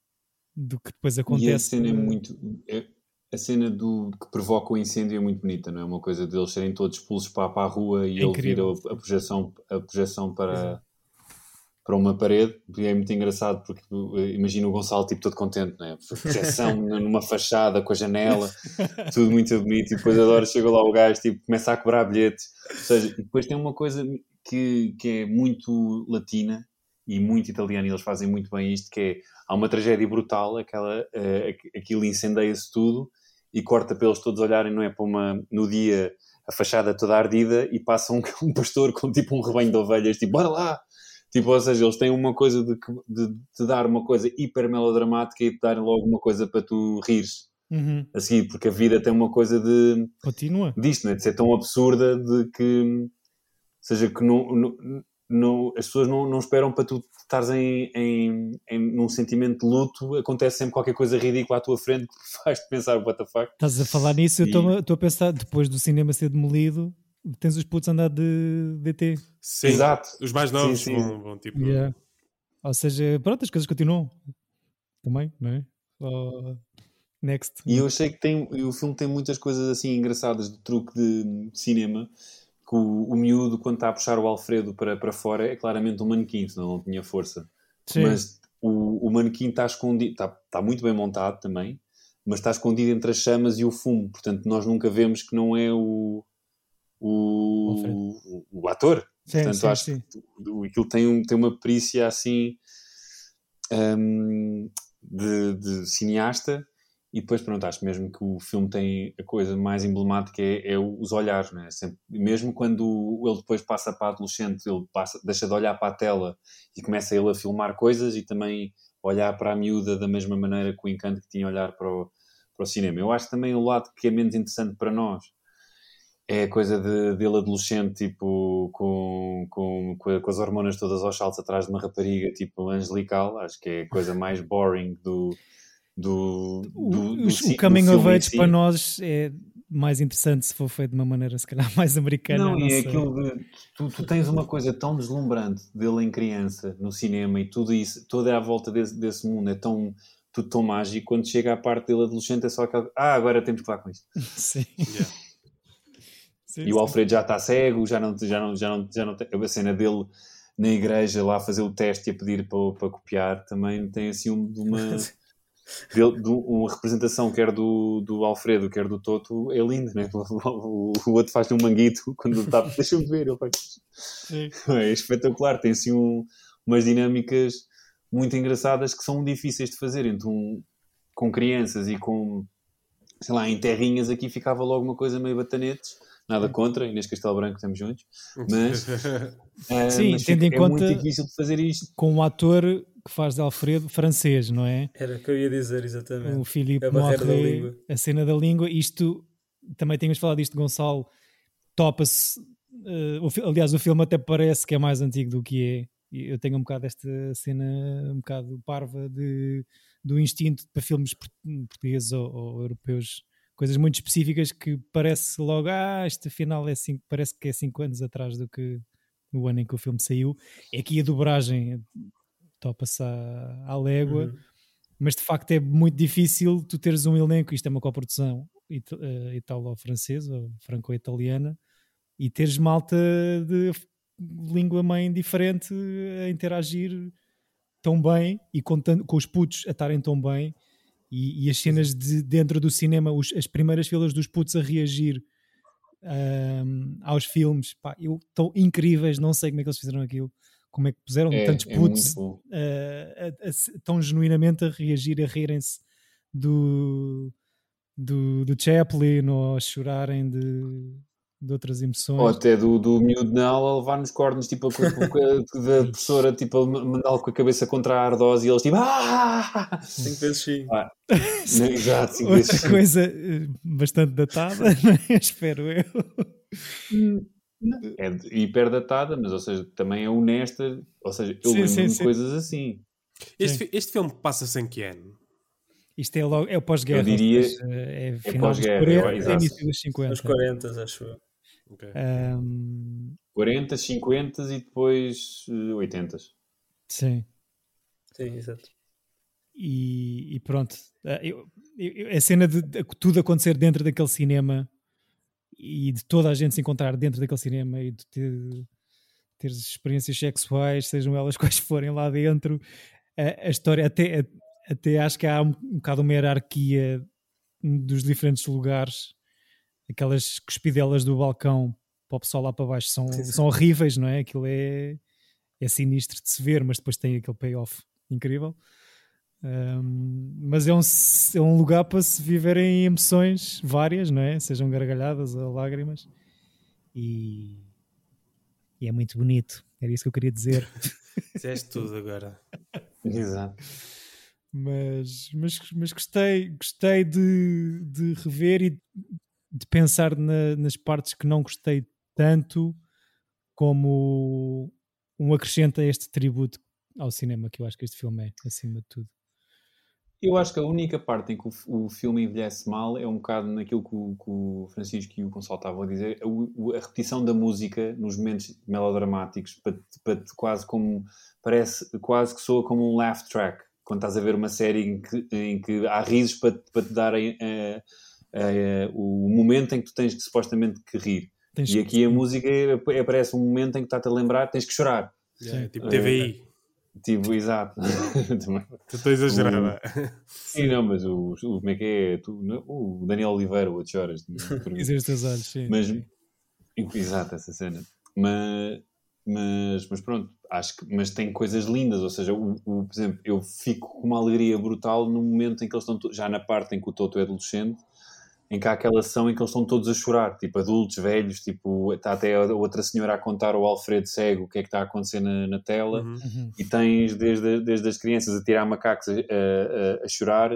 do que depois acontece. E a cena é muito. é- a cena do que provoca o incêndio é muito bonita, não é? Uma coisa deles serem todos expulsos para, para a rua e É ele incrível. vira a projeção, a projeção para, Exato. para uma parede. E é muito engraçado porque eh, imagina o Gonçalo tipo todo contente, não é? Projeção [LAUGHS] numa fachada com a janela, tudo muito bonito. E depois adoro, chega lá o gajo, tipo, começa a cobrar bilhetes. Ou seja, depois tem uma coisa que, que é muito latina e muito italiana, e eles fazem muito bem isto, que é, há uma tragédia brutal, aquela, aqu- aquilo incendeia-se tudo e corta para eles todos olharem, não é, para uma, no dia, a fachada toda ardida e passa um, [LAUGHS] um pastor com tipo um rebanho de ovelhas, tipo, bora lá! Tipo, ou seja, eles têm uma coisa de, que- de te dar uma coisa hiper melodramática e te darem logo uma coisa para tu rires Uhum. a seguir, porque a vida tem uma coisa de Continua. disto, não é? de ser tão absurda de que ou seja que não, não, não- as pessoas não, não esperam para tu estares em, em, em num sentimento de luto, acontece sempre qualquer coisa ridícula à tua frente que [LAUGHS] faz-te pensar what the fuck. Estás a falar nisso, eu E- estou a- estou a pensar, depois do cinema ser demolido, tens os putos a andar de DT. Sim. Exato. Os mais novos Sim, sim. Vão, vão tipo. Yeah. Ou seja, pronto, as coisas continuam. Também, não é? Next. E eu achei que tem, o filme tem muitas coisas assim engraçadas de truque de cinema. Que o, o miúdo, quando está a puxar o Alfredo para, para fora, é claramente um manequim, senão não tinha força. Sim. mas o, o manequim está escondido, está, está muito bem montado também, mas está escondido entre as chamas e o fumo, portanto nós nunca vemos que não é o, o, o, o ator. Sim, portanto, sim, acho sim. que aquilo tem, um, tem uma perícia assim hum, de, de cineasta. E depois, pronto, acho mesmo que o filme tem a coisa mais emblemática é, é os olhares, né? Sempre, mesmo quando ele depois passa para adolescente, ele passa, deixa de olhar para a tela e começa ele a filmar coisas e também olhar para a miúda da mesma maneira que o encanto que tinha olhar para o, para o cinema. Eu acho também o lado que é menos interessante para nós é a coisa de, dele adolescente, tipo, com, com, com, as hormonas todas aos saltos atrás de uma rapariga, tipo, angelical. Acho que é a coisa mais boring do. Do, O, do, do o- o Coming of Age si. para nós é mais interessante se for feito de uma maneira, se calhar, [LAUGHS] mais americana. Não, Não, e é sei. aquilo de. Tu, tu tens uma coisa tão deslumbrante dele em criança, no cinema, e tudo isso, toda a volta desse, desse mundo é tão. Tudo tão mágico, quando chega à parte dele adolescente é só aquela. Ah, agora temos que falar com isto. [LAUGHS] Sim. Yeah. Sim, E o. Alfredo já está cego, já não, já não, já não, já não tem. A cena dele na igreja lá a fazer o teste e a pedir para, para copiar também tem assim um- uma. [LAUGHS] de, de uma representação quer do, do Alfredo, quer do Toto, é lindo, né? [LAUGHS] O, o outro faz um manguito quando está, [LAUGHS] deixa-me ver, ele faz. É espetacular, tem assim um, umas dinâmicas muito engraçadas que são difíceis de fazer entre um, com crianças e com, sei lá, em terrinhas aqui ficava logo uma coisa meio batanetes. Nada contra, Inês Castelo Branco estamos juntos, mas, uh, [LAUGHS] Sim, mas tendo em é conta muito difícil de fazer isto. Com um ator que faz de Alfredo francês, não é? Era o que eu ia dizer, exatamente. O Filipe Morre, a cena da língua. Isto, também tínhamos falado disto, Gonçalo, topa-se. Uh, aliás, o filme até parece que é mais antigo do que é. Eu tenho um bocado esta cena, um bocado parva de, do instinto para filmes portugueses ou, ou europeus coisas muito específicas que parece logo, ah, este final é cinco, parece que é 5 anos atrás do que o ano em que o filme saiu. É aqui a dobragem topa-se à, à légua, uhum. mas de facto é muito difícil tu teres um elenco, isto é uma coprodução it, uh, italo-francesa franco-italiana, e teres malta de língua mãe diferente a interagir tão bem e com, com os putos a estarem tão bem e, e as cenas de dentro do cinema, os, as primeiras filas dos putos a reagir um, aos filmes, pá, eu, tão incríveis, não sei como é que eles fizeram aquilo, como é que puseram é, tantos é putos uh, a, a, tão genuinamente a reagir, a rirem-se do, do, do Chaplin ou a chorarem de, de outras emoções. Ou até do, do miúdo na aula a levar nos cornos, tipo, a, a, [LAUGHS] da professora, tipo, a mandá-lo com a cabeça contra a ardose e eles, tipo, ah! Cinco vezes sim. Ah, [LAUGHS] exato, cinco vezes sim. coisa eh, bastante datada, [LAUGHS] é? espero eu. É hiper datada, mas, ou seja, também é honesta, ou seja, eu lembro de coisas assim. Este, este filme passa-se em que ano? Isto é, logo, é o pós-guerra. Eu diria. é, é pós-guerra, dos 40, é início dos 50. Os 40, acho eu. Okay. Um... 40, 50 e depois uh, 80. Sim. Sim, exato. E, e pronto, eh, eu, eu, a cena de, de, tudo acontecer dentro daquele cinema e de toda a gente se encontrar dentro daquele cinema e de ter, ter experiências sexuais, sejam elas [LAUGHS] quais forem lá dentro, a, a história, até, até acho que há um, um bocado uma hierarquia dos diferentes lugares aquelas cuspidelas do balcão para o pessoal lá para baixo são, sim, sim. são horríveis, não é? Aquilo é, é sinistro de se ver, mas depois tem aquele payoff incrível. Um, mas é um, é um lugar para se viverem emoções várias, não é? Sejam gargalhadas ou lágrimas. E, e é muito bonito. Era isso que eu queria dizer. [LAUGHS] Dizeste tudo agora. Exato. Mas, mas, mas gostei, gostei de, de rever e de pensar na, nas partes que não gostei tanto como um acrescento a este tributo ao cinema que eu acho que este filme é, acima de tudo. Eu acho que a única parte em que o, o filme envelhece mal é um bocado naquilo que o, que o Francisco e o Gonçalo estavam a dizer, a, a, repetição da música nos momentos melodramáticos, para, para, quase como parece quase que soa como um laugh track quando estás a ver uma série em que, em que há risos para, para te darem uh, é, o momento em que tu tens que supostamente que rir. Tens e aqui que... a música é, aparece um momento em que está-te a lembrar tens que chorar. Yeah, tipo TVI. Uh, tipo, exato. Estou a exagerar. Sim, não, mas o, o, como é que é? Tu, o Daniel Oliveira, o choras. Dizer [LAUGHS] os teus olhos, sim. Mas, exato, essa cena. Mas, mas, mas pronto, acho que mas tem coisas lindas, ou seja, o, o, por exemplo, eu fico com uma alegria brutal no momento em que eles estão já na parte em que o Toto é adolescente em que há aquela ação em que eles estão todos a chorar, tipo adultos, velhos, tipo, está até a outra senhora a contar ao Alfredo cego o que é que está a acontecer na, na tela, uhum. uhum. e tens desde, desde as crianças a tirar macacos a, a, a chorar,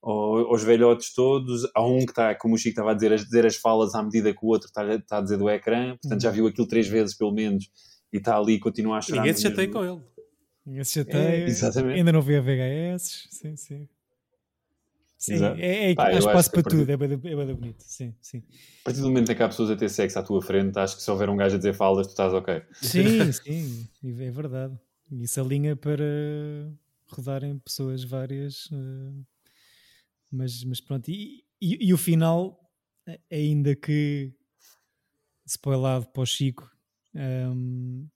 aos velhotes todos, há um que está, como o Chico estava a dizer, a dizer as falas à medida que o outro está, está a dizer do ecrã, portanto uhum. já viu aquilo três vezes pelo menos, e está ali e continua a chorar. Ninguém se chateia com ele. Ninguém se chateia, é, ainda não vi a VHS, sim, sim. Sim, Exato. é, é, Pá, há espaço para tudo, é bem, é bem bonito. Sim, sim. A partir do momento em que há pessoas a ter sexo à tua frente, acho que se houver um gajo a dizer falas, tu estás ok. Sim, [LAUGHS] sim, é verdade. Isso alinha para rodarem pessoas várias. Uh, mas, mas pronto, e, e, e, o final, ainda que spoilado para o Chico, um,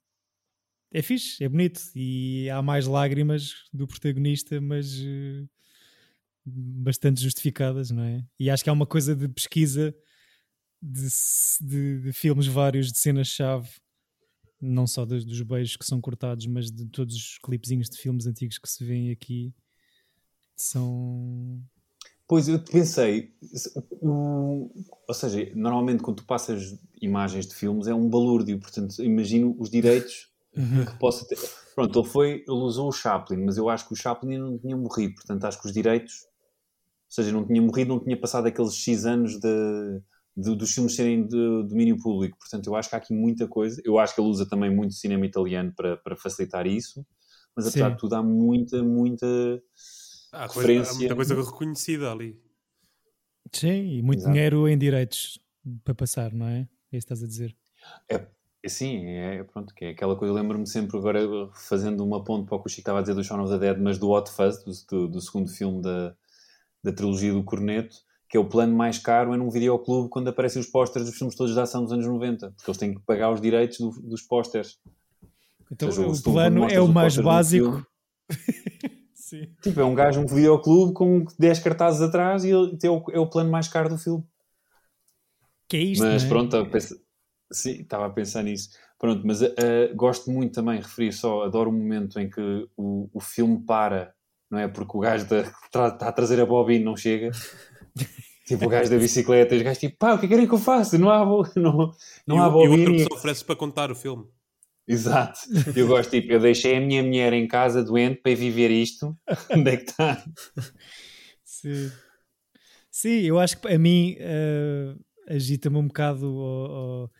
é fixe, é bonito. E há mais lágrimas do protagonista, mas. Bastante justificadas, não é? E acho que há uma coisa de pesquisa de, de, de filmes vários, de cenas-chave, não só dos, dos beijos que são cortados, mas de todos os clipezinhos de filmes antigos que se vêem aqui. São. Pois eu pensei, ou seja, normalmente quando tu passas imagens de filmes é um balúrdio, portanto imagino os direitos uhum. que possa ter. Pronto, ele foi, ele usou o Chaplin, mas eu acho que o Chaplin não tinha morrido, portanto acho que os direitos, seja, não tinha morrido, não tinha passado aqueles X anos de, de dos filmes serem de domínio público, portanto eu acho que há aqui muita coisa. Eu acho que ele usa também muito cinema italiano para, para facilitar isso, mas apesar Sim. de tudo há muita, muita há, coisa, há muita coisa reconhecida ali. Sim, e muito Exato. dinheiro em direitos para passar, não é? É isso que estás a dizer. É, é sim, é, pronto, que é aquela coisa, eu lembro-me sempre agora fazendo uma ponte para o que o Chico estava a dizer do Shaun of the Dead, mas do Hot Fuzz, do, do, do segundo filme da, da trilogia do Corneto, que é o plano mais caro é num videoclube quando aparecem os pósteres dos filmes todos da ação dos anos 90, porque eles têm que pagar os direitos do, dos pósteres. Então seja, o plano é o mais básico. [LAUGHS] Tipo, é um gajo, um videoclube com 10 cartazes atrás e ele, é, o, é o plano mais caro do filme. Que é isto, Mas é? pronto, sim, estava a pensar nisso. Pronto, mas uh, gosto muito também, referir só, adoro o momento em que o, o filme para, não é? Porque o gajo está a trazer a bobina não chega. [LAUGHS] tipo o gajo da bicicleta, e os gajos tipo, pá, o que querem que eu faça? Não há, não, não e há bobina. E outra pessoa oferece para contar o filme. Exato. Eu gosto, tipo, eu deixei a minha mulher em casa doente para ir viver isto. [LAUGHS] Onde é que está? Sim. Sim, eu acho que a mim uh, agita-me um bocado, ou, ou,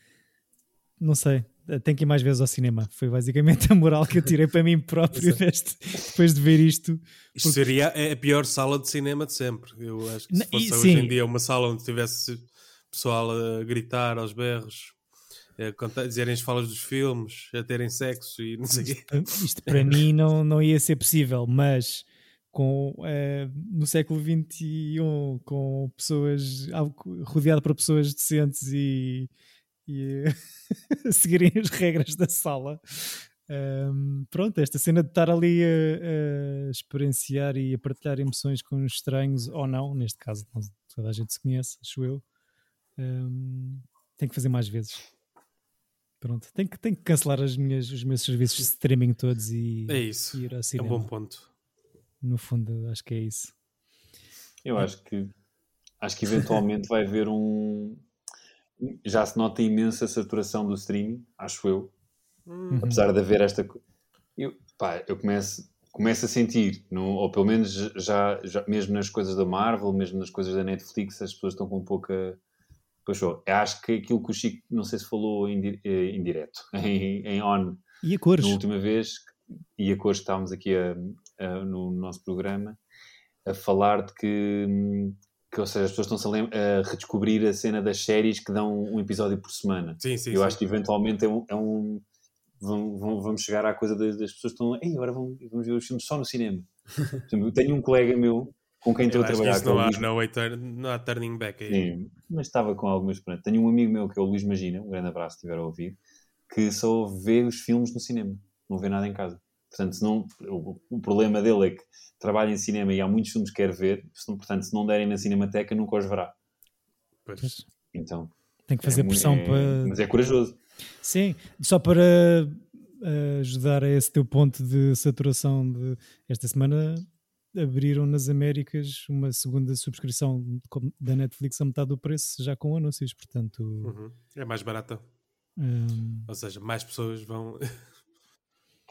não sei, tenho que ir mais vezes ao cinema. Foi basicamente [LAUGHS] a moral que eu tirei para mim próprio deste, depois de ver isto. Isto porque... seria a pior sala de cinema de sempre. Eu acho que se fosse e, hoje em dia uma sala onde tivesse pessoal a gritar aos berros a dizerem as falas dos filmes, a terem sexo e não sei o quê. Isto para mim não, não ia ser possível, mas com, uh, no século XXI, com pessoas rodeado por pessoas decentes e, e [LAUGHS] seguirem as regras da sala. Um, pronto, esta cena de estar ali a, a, experienciar e a partilhar emoções com os estranhos, ou não, neste caso, toda a gente se conhece, acho eu, um, tem que fazer mais vezes. Pronto, tenho que, tenho que cancelar as minhas, os meus serviços de streaming todos e, é isso. ir ao cinema. É um bom ponto. No fundo, acho que é isso. Eu é. acho que acho que eventualmente vai haver um. Já se nota imensa saturação do streaming, acho eu. Uhum. Apesar de haver esta. Eu, pá, eu começo, começo a sentir, no, ou pelo menos já, já, mesmo nas coisas da Marvel, mesmo nas coisas da Netflix, as pessoas estão com pouca Pois eu acho que aquilo que o Chico, não sei se falou em, eh, em direto, [LAUGHS] em, em on, e a cores? na última vez, e a cores estávamos aqui a, a, no nosso programa, a falar de que, que ou seja, as pessoas estão-se a, redescobrir a cena das séries que dão um episódio por semana. Sim, sim, Eu sim. acho que eventualmente é um, é um vamos chegar à coisa das, das pessoas que estão, ei, agora vamos, vamos ver os filmes só no cinema. [LAUGHS] Eu tenho um colega meu com quem estou a trabalhar. Não há, Luís... não, há, não há turning back aí. Sim, mas estava com alguma esperança. Tenho um amigo meu que é o Luís Magina, um grande abraço se estiver a ouvir, que só vê os filmes no cinema, não vê nada em casa. Portanto, se não, o, o, problema dele é que trabalha em cinema e há muitos filmes que quer ver, portanto, se não derem na cinemateca, nunca os verá. Pois. Então, tem que fazer é, pressão é, para. Mas é corajoso. Sim, só para uh, ajudar a esse teu ponto de saturação de esta semana abriram nas Américas uma segunda subscrição da Netflix a metade do preço, já com anúncios, portanto... Uhum. É mais barata. Um... Ou seja, mais pessoas vão...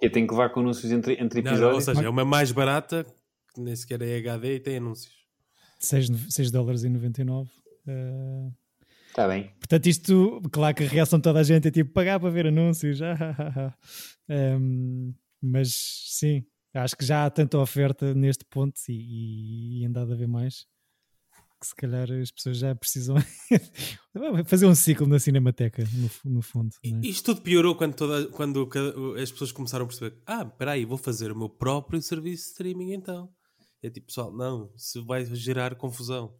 que tem que levar com anúncios entre, entre episódios? Não, ou seja, é uma mais barata, que nem sequer é HD e tem anúncios. 6, 6 dólares e 99. Uh... Está bem. Portanto, isto, claro que a reação de toda a gente é tipo pagar para ver anúncios. um, mas sim, Acho que já há tanta oferta neste ponto e, e andado a ver mais que se calhar as pessoas já precisam [LAUGHS] fazer um ciclo na Cinemateca, no, no fundo. É? Isto tudo piorou quando, toda, quando as pessoas começaram a perceber: ah, espera aí, vou fazer o meu próprio serviço de streaming então. É tipo, pessoal, não, isso vai gerar confusão.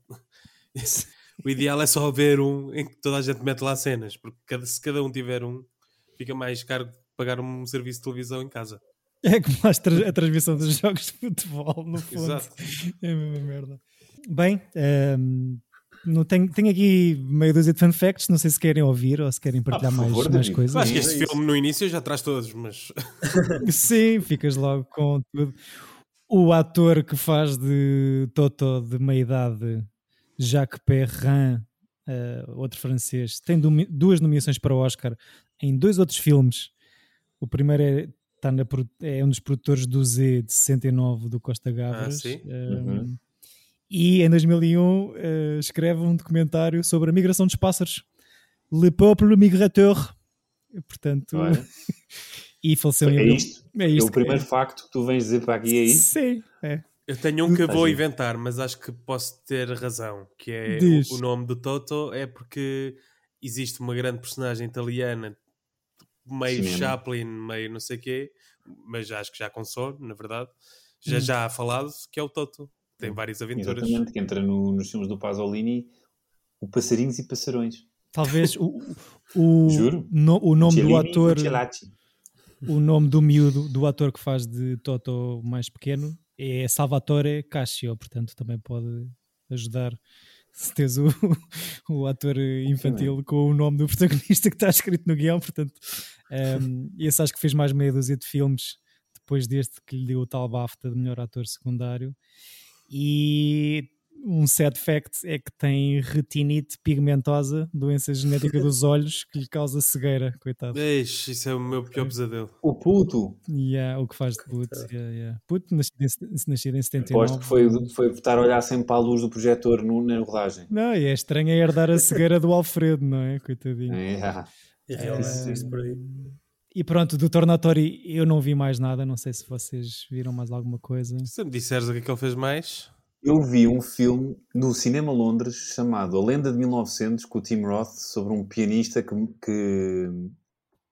[LAUGHS] o ideal é só haver um em que toda a gente mete lá cenas, porque cada, se cada um tiver um, fica mais caro pagar um serviço de televisão em casa. É como a, tra a transmissão dos jogos de futebol, no fundo. Exato. É a mesma merda. Bem, ehm, não tenho, tenho aqui meio dúzia de fun facts, não sei se querem ouvir ou se querem partilhar por mais, favor, mais coisas. Acho que É este isso. filme no início já traz todos, mas [LAUGHS] Sim, ficas logo com tudo. O ator que faz de Toto de meia idade, Jacques Perrin, eh, outro francês, tem duas nomeações para o Oscar em dois outros filmes. O primeiro é, tá na é um dos produtores do Z de 69 do Costa Gavras. sim? Eh, Uhum. E em 2001 eh, escreve um documentário sobre a migração dos pássaros. Le Peuple Migrateur. Portanto, Olha, [LAUGHS] e faleceu em é abril. isto. É É isto. o primeiro facto que tu vens dizer para aqui é isso. Sim, é. eu tenho um que eu Tá vou giro. inventar, mas acho que posso ter razão, que é o, o nome do Toto é porque existe uma grande personagem italiana, meio Cinema. Chaplin, meio não sei quê, mas acho que já com sono, na verdade, já Hum. já há falado, que é o Toto. Tem várias aventuras. Exatamente, que entra no- nos filmes do Pasolini, o Passarinhos e Passarões. Talvez o, o, [LAUGHS] Juro. no- o nome do Cellini ator, o nome do miúdo, do ator que faz de Toto mais pequeno é Salvatore Cascio, portanto também pode ajudar se tens o, o ator infantil com o nome do protagonista que está escrito no guião, portanto um, esse acho que fez mais meia dúzia de filmes depois deste que lhe deu o tal BAFTA de melhor ator secundário e um sad fact é que tem retinite pigmentosa, doença genética dos [LAUGHS] olhos que lhe causa cegueira, coitado. Eixe, isso é o meu pior pesadelo. O puto. Yeah, o que faz de puto. Yeah, yeah. Puto, nascido em, nascido em 79. Aposto que foi, foi estar a olhar sempre para a luz do projetor no- na rodagem. Não, e é estranho é herdar a cegueira do Alfredo, não é? Coitadinho. [LAUGHS] É, ah. E realmente É. E pronto, do Tornatori eu não vi mais nada, não sei se vocês viram mais alguma coisa. Se me disseres o que é que ele fez mais, Eu vi um filme no Cinema Londres chamado A Lenda de 1900 com o Tim Roth sobre um pianista que, que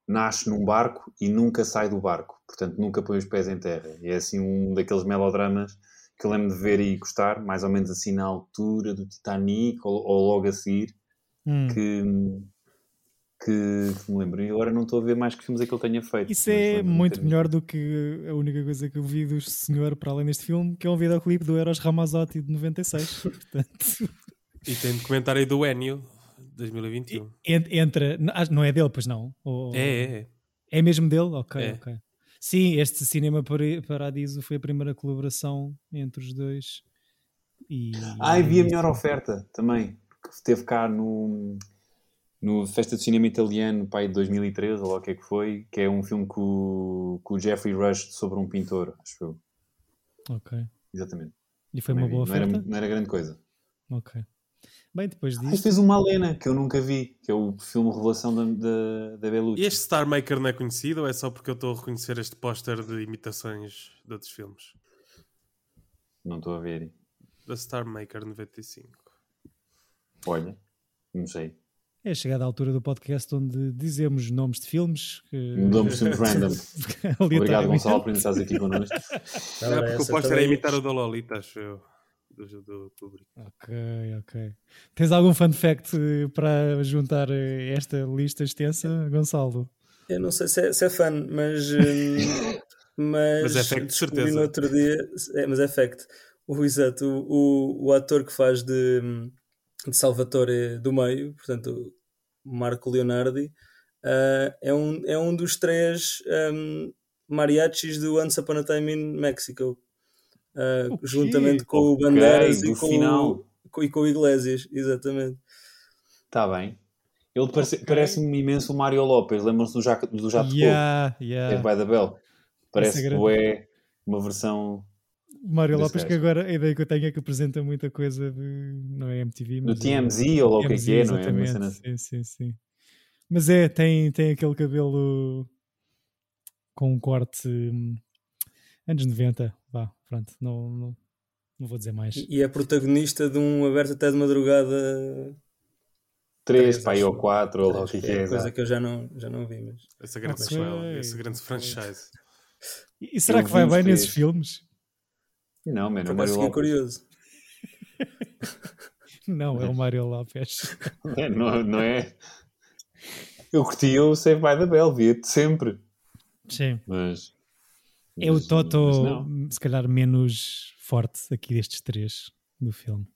nasce num barco e nunca sai do barco, portanto nunca põe os pés em terra. E é assim um daqueles melodramas que eu lembro de ver e gostar, mais ou menos assim na altura do Titanic ou, ou logo a seguir, Hum. que, que, que me lembro. E agora não estou a ver mais que filmes é que ele tenha feito. Isso é muito ter melhor do que a única coisa que eu vi do senhor para além deste filme, que é um videoclipe do Eros Ramazzotti de 96. [LAUGHS] Portanto, e tem documentário do Ennio, 2021. en- entra. ah, Não é dele, pois não? Ou- É, é, é. É mesmo dele? Ok, É. ok. Sim, este Cinema Para- Paradiso foi a primeira colaboração entre os dois. E... Ah, e vi a melhor oferta também, que esteve cá no, no Festa de Cinema Italiano, pai de 2013, ou lá o que é que foi, que é um filme com, o- com o Jeffrey Rush sobre um pintor, acho eu. Ok. Exatamente. E foi Também uma boa vi. não, era, oferta? não era grande coisa. Ok. Bem, depois Ah, e disso. fez uma Malena, que eu nunca vi, que é o filme Revelação da, da, da Bellucci. E este Star Maker não é conhecido ou é só porque eu estou a reconhecer este póster de imitações de outros filmes? Não estou a ver. Da Star Maker 95. Olha, não sei. É chegada a altura do podcast onde dizemos nomes de filmes. Que... Mudamos sempre random. [LAUGHS] Obrigado. Gonçalo, por estás aqui connosco. Não, era porque o póster é também. imitar o da Lolita, acho eu. Do, do público. Ok, ok. Tens algum fun fact eh, para juntar eh, esta lista extensa, Gonçalo? Eu não sei se é, se é fã, mas. [LAUGHS] hum, mas, Mas é fact, de certeza. no outro dia. É, mas é fact. O, exato, o, o, o ator que faz de, hum, de Salvatore do meio, portanto, o Marco Leonardi, ah, é, um, é um dos três hum, mariachis do Once Upon a Time in Mexico. Ah, O quê? juntamente com o Ok, Banderas do e com, final. o, com, e com o Iglesias, exatamente. Está bem. Ele parece- parece-me imenso o Mário Lopes, lembram-se do Jato, do Jato Yeah, é yeah. by the Bell. Parece é que grande. é uma versão Mário Lopes, que gajo. agora a ideia que eu tenho é que apresenta muita coisa de. Não é MTV, do mas. é- TMZ ou lá o que é que é, não é? Exatamente. cena- Sim, sim, sim. Mas é, tem, tem aquele cabelo com um corte hum, anos 90. Vá, pronto, não, não, não vou dizer mais. E é protagonista de um aberto até de madrugada. Três, Três, pá, aí ou acho. quatro, ou lá o que é é. é coisa exato. que eu já não, já não vi, mas Essa grande, Ok. sequela, essa grande franchise. E será Eu que vai bem três. nesses filmes? Não, mano, por o Mário curioso. [LAUGHS] Não, é o Mário Lopes. [LAUGHS] É, não, não é? Eu curti o Save by the Bell, via-te sempre. Sim. Mas É o Mas- Toto, mas se calhar, menos forte aqui destes três do filme.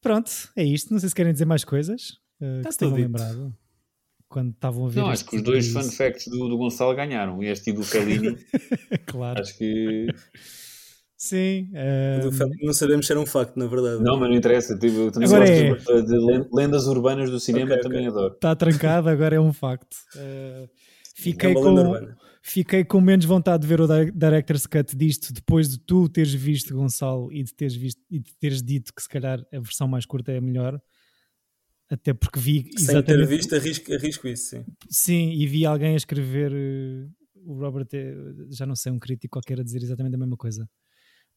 Pronto, é isto. Não sei se querem dizer mais coisas. uh, Tá que se tenham tudo dito. lembrado. Quando estavam a ver. Não, acho que os dois tipo de- fun facts do, do Gonçalo ganharam. Este e do Fellini. [LAUGHS] claro. acho que. Sim. Do uh, facto- Não sabemos se era um facto, na verdade. Não, mas não interessa. Tipo, eu também Agora gosto é. de len- lendas urbanas do cinema, Ok, também ok. adoro. Está trancado, agora é um facto. Uh, É fiquei, lenda com, fiquei com menos vontade de ver o di- Director's Cut disto depois de tu teres visto, Gonçalo, e de teres, visto, e de teres dito que se calhar a versão mais curta é a melhor. Até porque vi Sem ter exatamente. visto, arrisco, arrisco isso, sim. Sim, e vi alguém a escrever, eh, o Robert, eh, já não sei, um crítico qualquer a dizer exatamente a mesma coisa.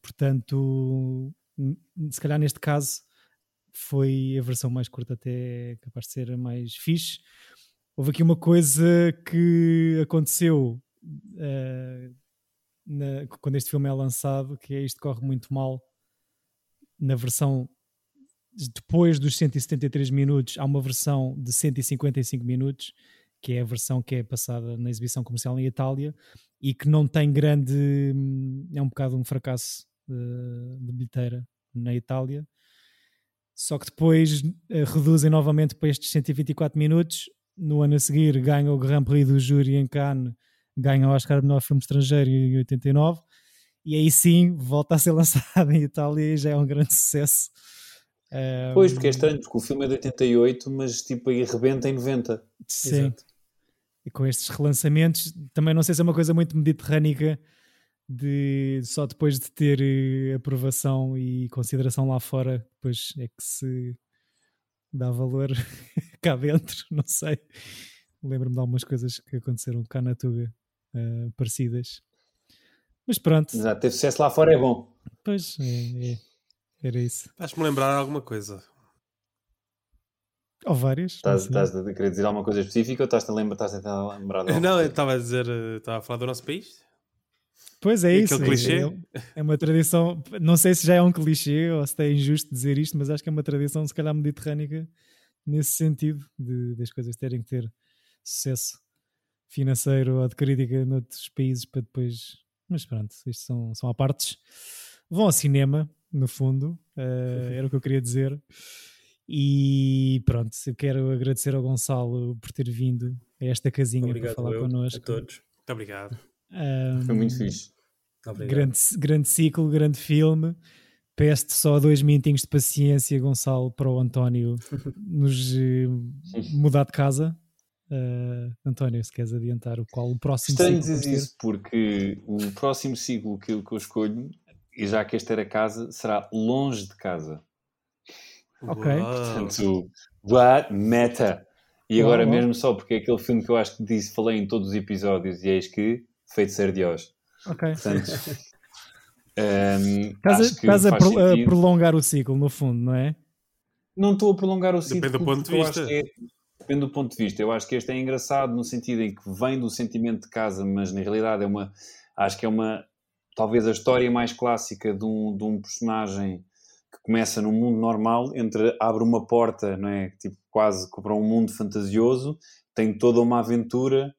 Portanto, se calhar neste caso foi a versão mais curta, até capaz de ser a mais fixe. Houve aqui uma coisa que aconteceu eh, na- quando este filme é lançado, que é isto corre muito mal na versão depois dos 173 minutos há uma versão de 155 minutos que é a versão que é passada na exibição comercial em Itália e que não tem grande é um bocado um fracasso de, de bilheteira na Itália. Só que depois eh, reduzem novamente para estes 124 minutos. No ano a seguir ganha o Grand Prix do júri em Cannes ganha o Oscar de melhor filme estrangeiro em 89 e aí sim volta a ser [LAUGHS] lançado em Itália e já é um grande sucesso Pois, porque é estranho, porque o filme é de 88, mas tipo aí rebenta em 90. Sim. Exato. E com estes relançamentos, também não sei se é uma coisa muito mediterrânica de só depois de ter eh, aprovação e consideração lá fora, depois é que se dá valor [LAUGHS] cá dentro, não sei. Lembro-me de algumas coisas que aconteceram cá na Tuga, eh, parecidas. Mas pronto, Exato, ter sucesso lá fora é bom. pois é, é, era isso. Faz-me lembrar alguma coisa. Ou várias. Estás, a querer dizer alguma coisa específica ou estás a lembrar, estás a tentar lembrar de [LAUGHS] alguma Não, eu estava a dizer, eh, estava a falar do nosso país. Pois é E isso. aquele é- clichê? É, é uma tradição, não sei se já é um clichê ou se é injusto dizer isto, mas acho que é uma tradição, se calhar, mediterrânica nesse sentido, de, das coisas terem que ter sucesso financeiro ou de crítica noutros países para depois. Mas pronto, isto são, são à partes. Vão ao cinema, no fundo, eh, era o que eu queria dizer. E pronto, eu quero agradecer ao Gonçalo por ter vindo a esta casinha Obrigado para falar eu, connosco. a todos. Muito obrigado. Ahm, Foi muito fixe. Obrigado. grande, grande ciclo, grande filme. Peço-te só dois minutinhos de paciência, Gonçalo, para o António [LAUGHS] nos eh, mudar de casa. Eh, António, se queres adiantar o qual o próximo Estranho ciclo dizer vamos ter? isso, porque o próximo ciclo que, eu- que eu escolho, e já que este era casa, será longe de casa. Ok. Uau. Portanto, what meta. E agora uau. mesmo só porque é aquele filme que eu acho que disse, falei em todos os episódios, e eis que Feiticeiro de Oz. Ok. Portanto, [LAUGHS] ehm, Estás a, acho que estás a faz pro- a prolongar o ciclo, no fundo, não é? Não estou a prolongar o ciclo. Depende do ponto de vista. é- Depende do ponto de vista. Eu acho que este é engraçado no sentido em que vem do sentimento de casa, mas na realidade é uma. Acho que é uma. Talvez a história mais clássica de um, de um personagem que começa num mundo normal, entre abre uma porta, não é? Tipo, quase para um mundo fantasioso, tem toda uma aventura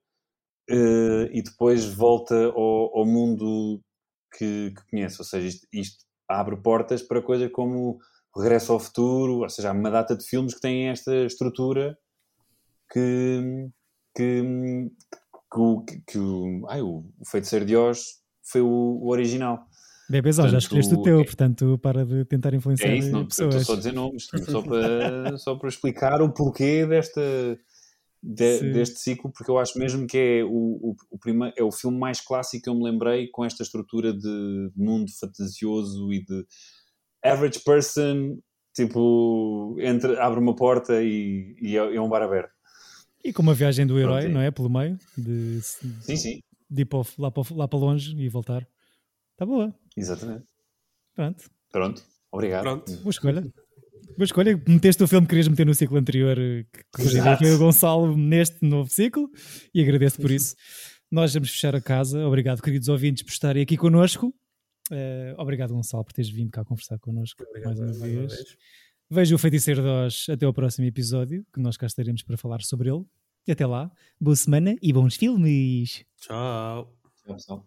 eh, e depois volta ao, ao mundo que, que conhece. Ou seja, isto, isto abre portas para coisas como Regresso ao Futuro, ou seja, há uma data de filmes que têm esta estrutura que, que, que, que, que ai, o, o Feiticeiro de Oz foi o, o original. Bebezão, já Portanto, escolheste o teu, é- portanto, para de tentar influenciar É isso, não, pessoas. estou só a dizer nomes, só para, [LAUGHS] só para explicar o porquê desta, de- deste ciclo, porque eu acho mesmo que é o, o, o primeiro, é o filme mais clássico que eu me lembrei com esta estrutura de mundo fantasioso e de average person, tipo, entra, abre uma porta e, e é, é um bar aberto. E com uma viagem do herói, Pronto, não é? Pelo meio, de, Sim, sim, de ir para o- lá, para, o- lá para longe e voltar. Está boa. exatamente. Pronto. Pronto, obrigado. Pronto. Boa escolha. Boa escolha. Meteste o filme que querias meter no ciclo anterior, eh, que aqui o Gonçalo neste novo ciclo, e agradeço por isso. Nós vamos fechar a casa. Obrigado, queridos ouvintes, por estarem aqui connosco. Eh, obrigado, Gonçalo, por teres vindo cá conversar connosco Obrigado mais uma vez. vez. Veja o Feiticeiro de Oz até ao próximo episódio, que nós cá estaremos para falar sobre ele. E até lá, boa semana e bons filmes. Tchau. Tchau, pessoal.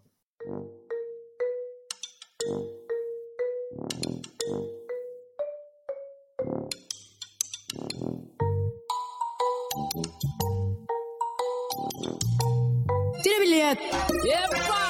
Tira bilhete! Epa!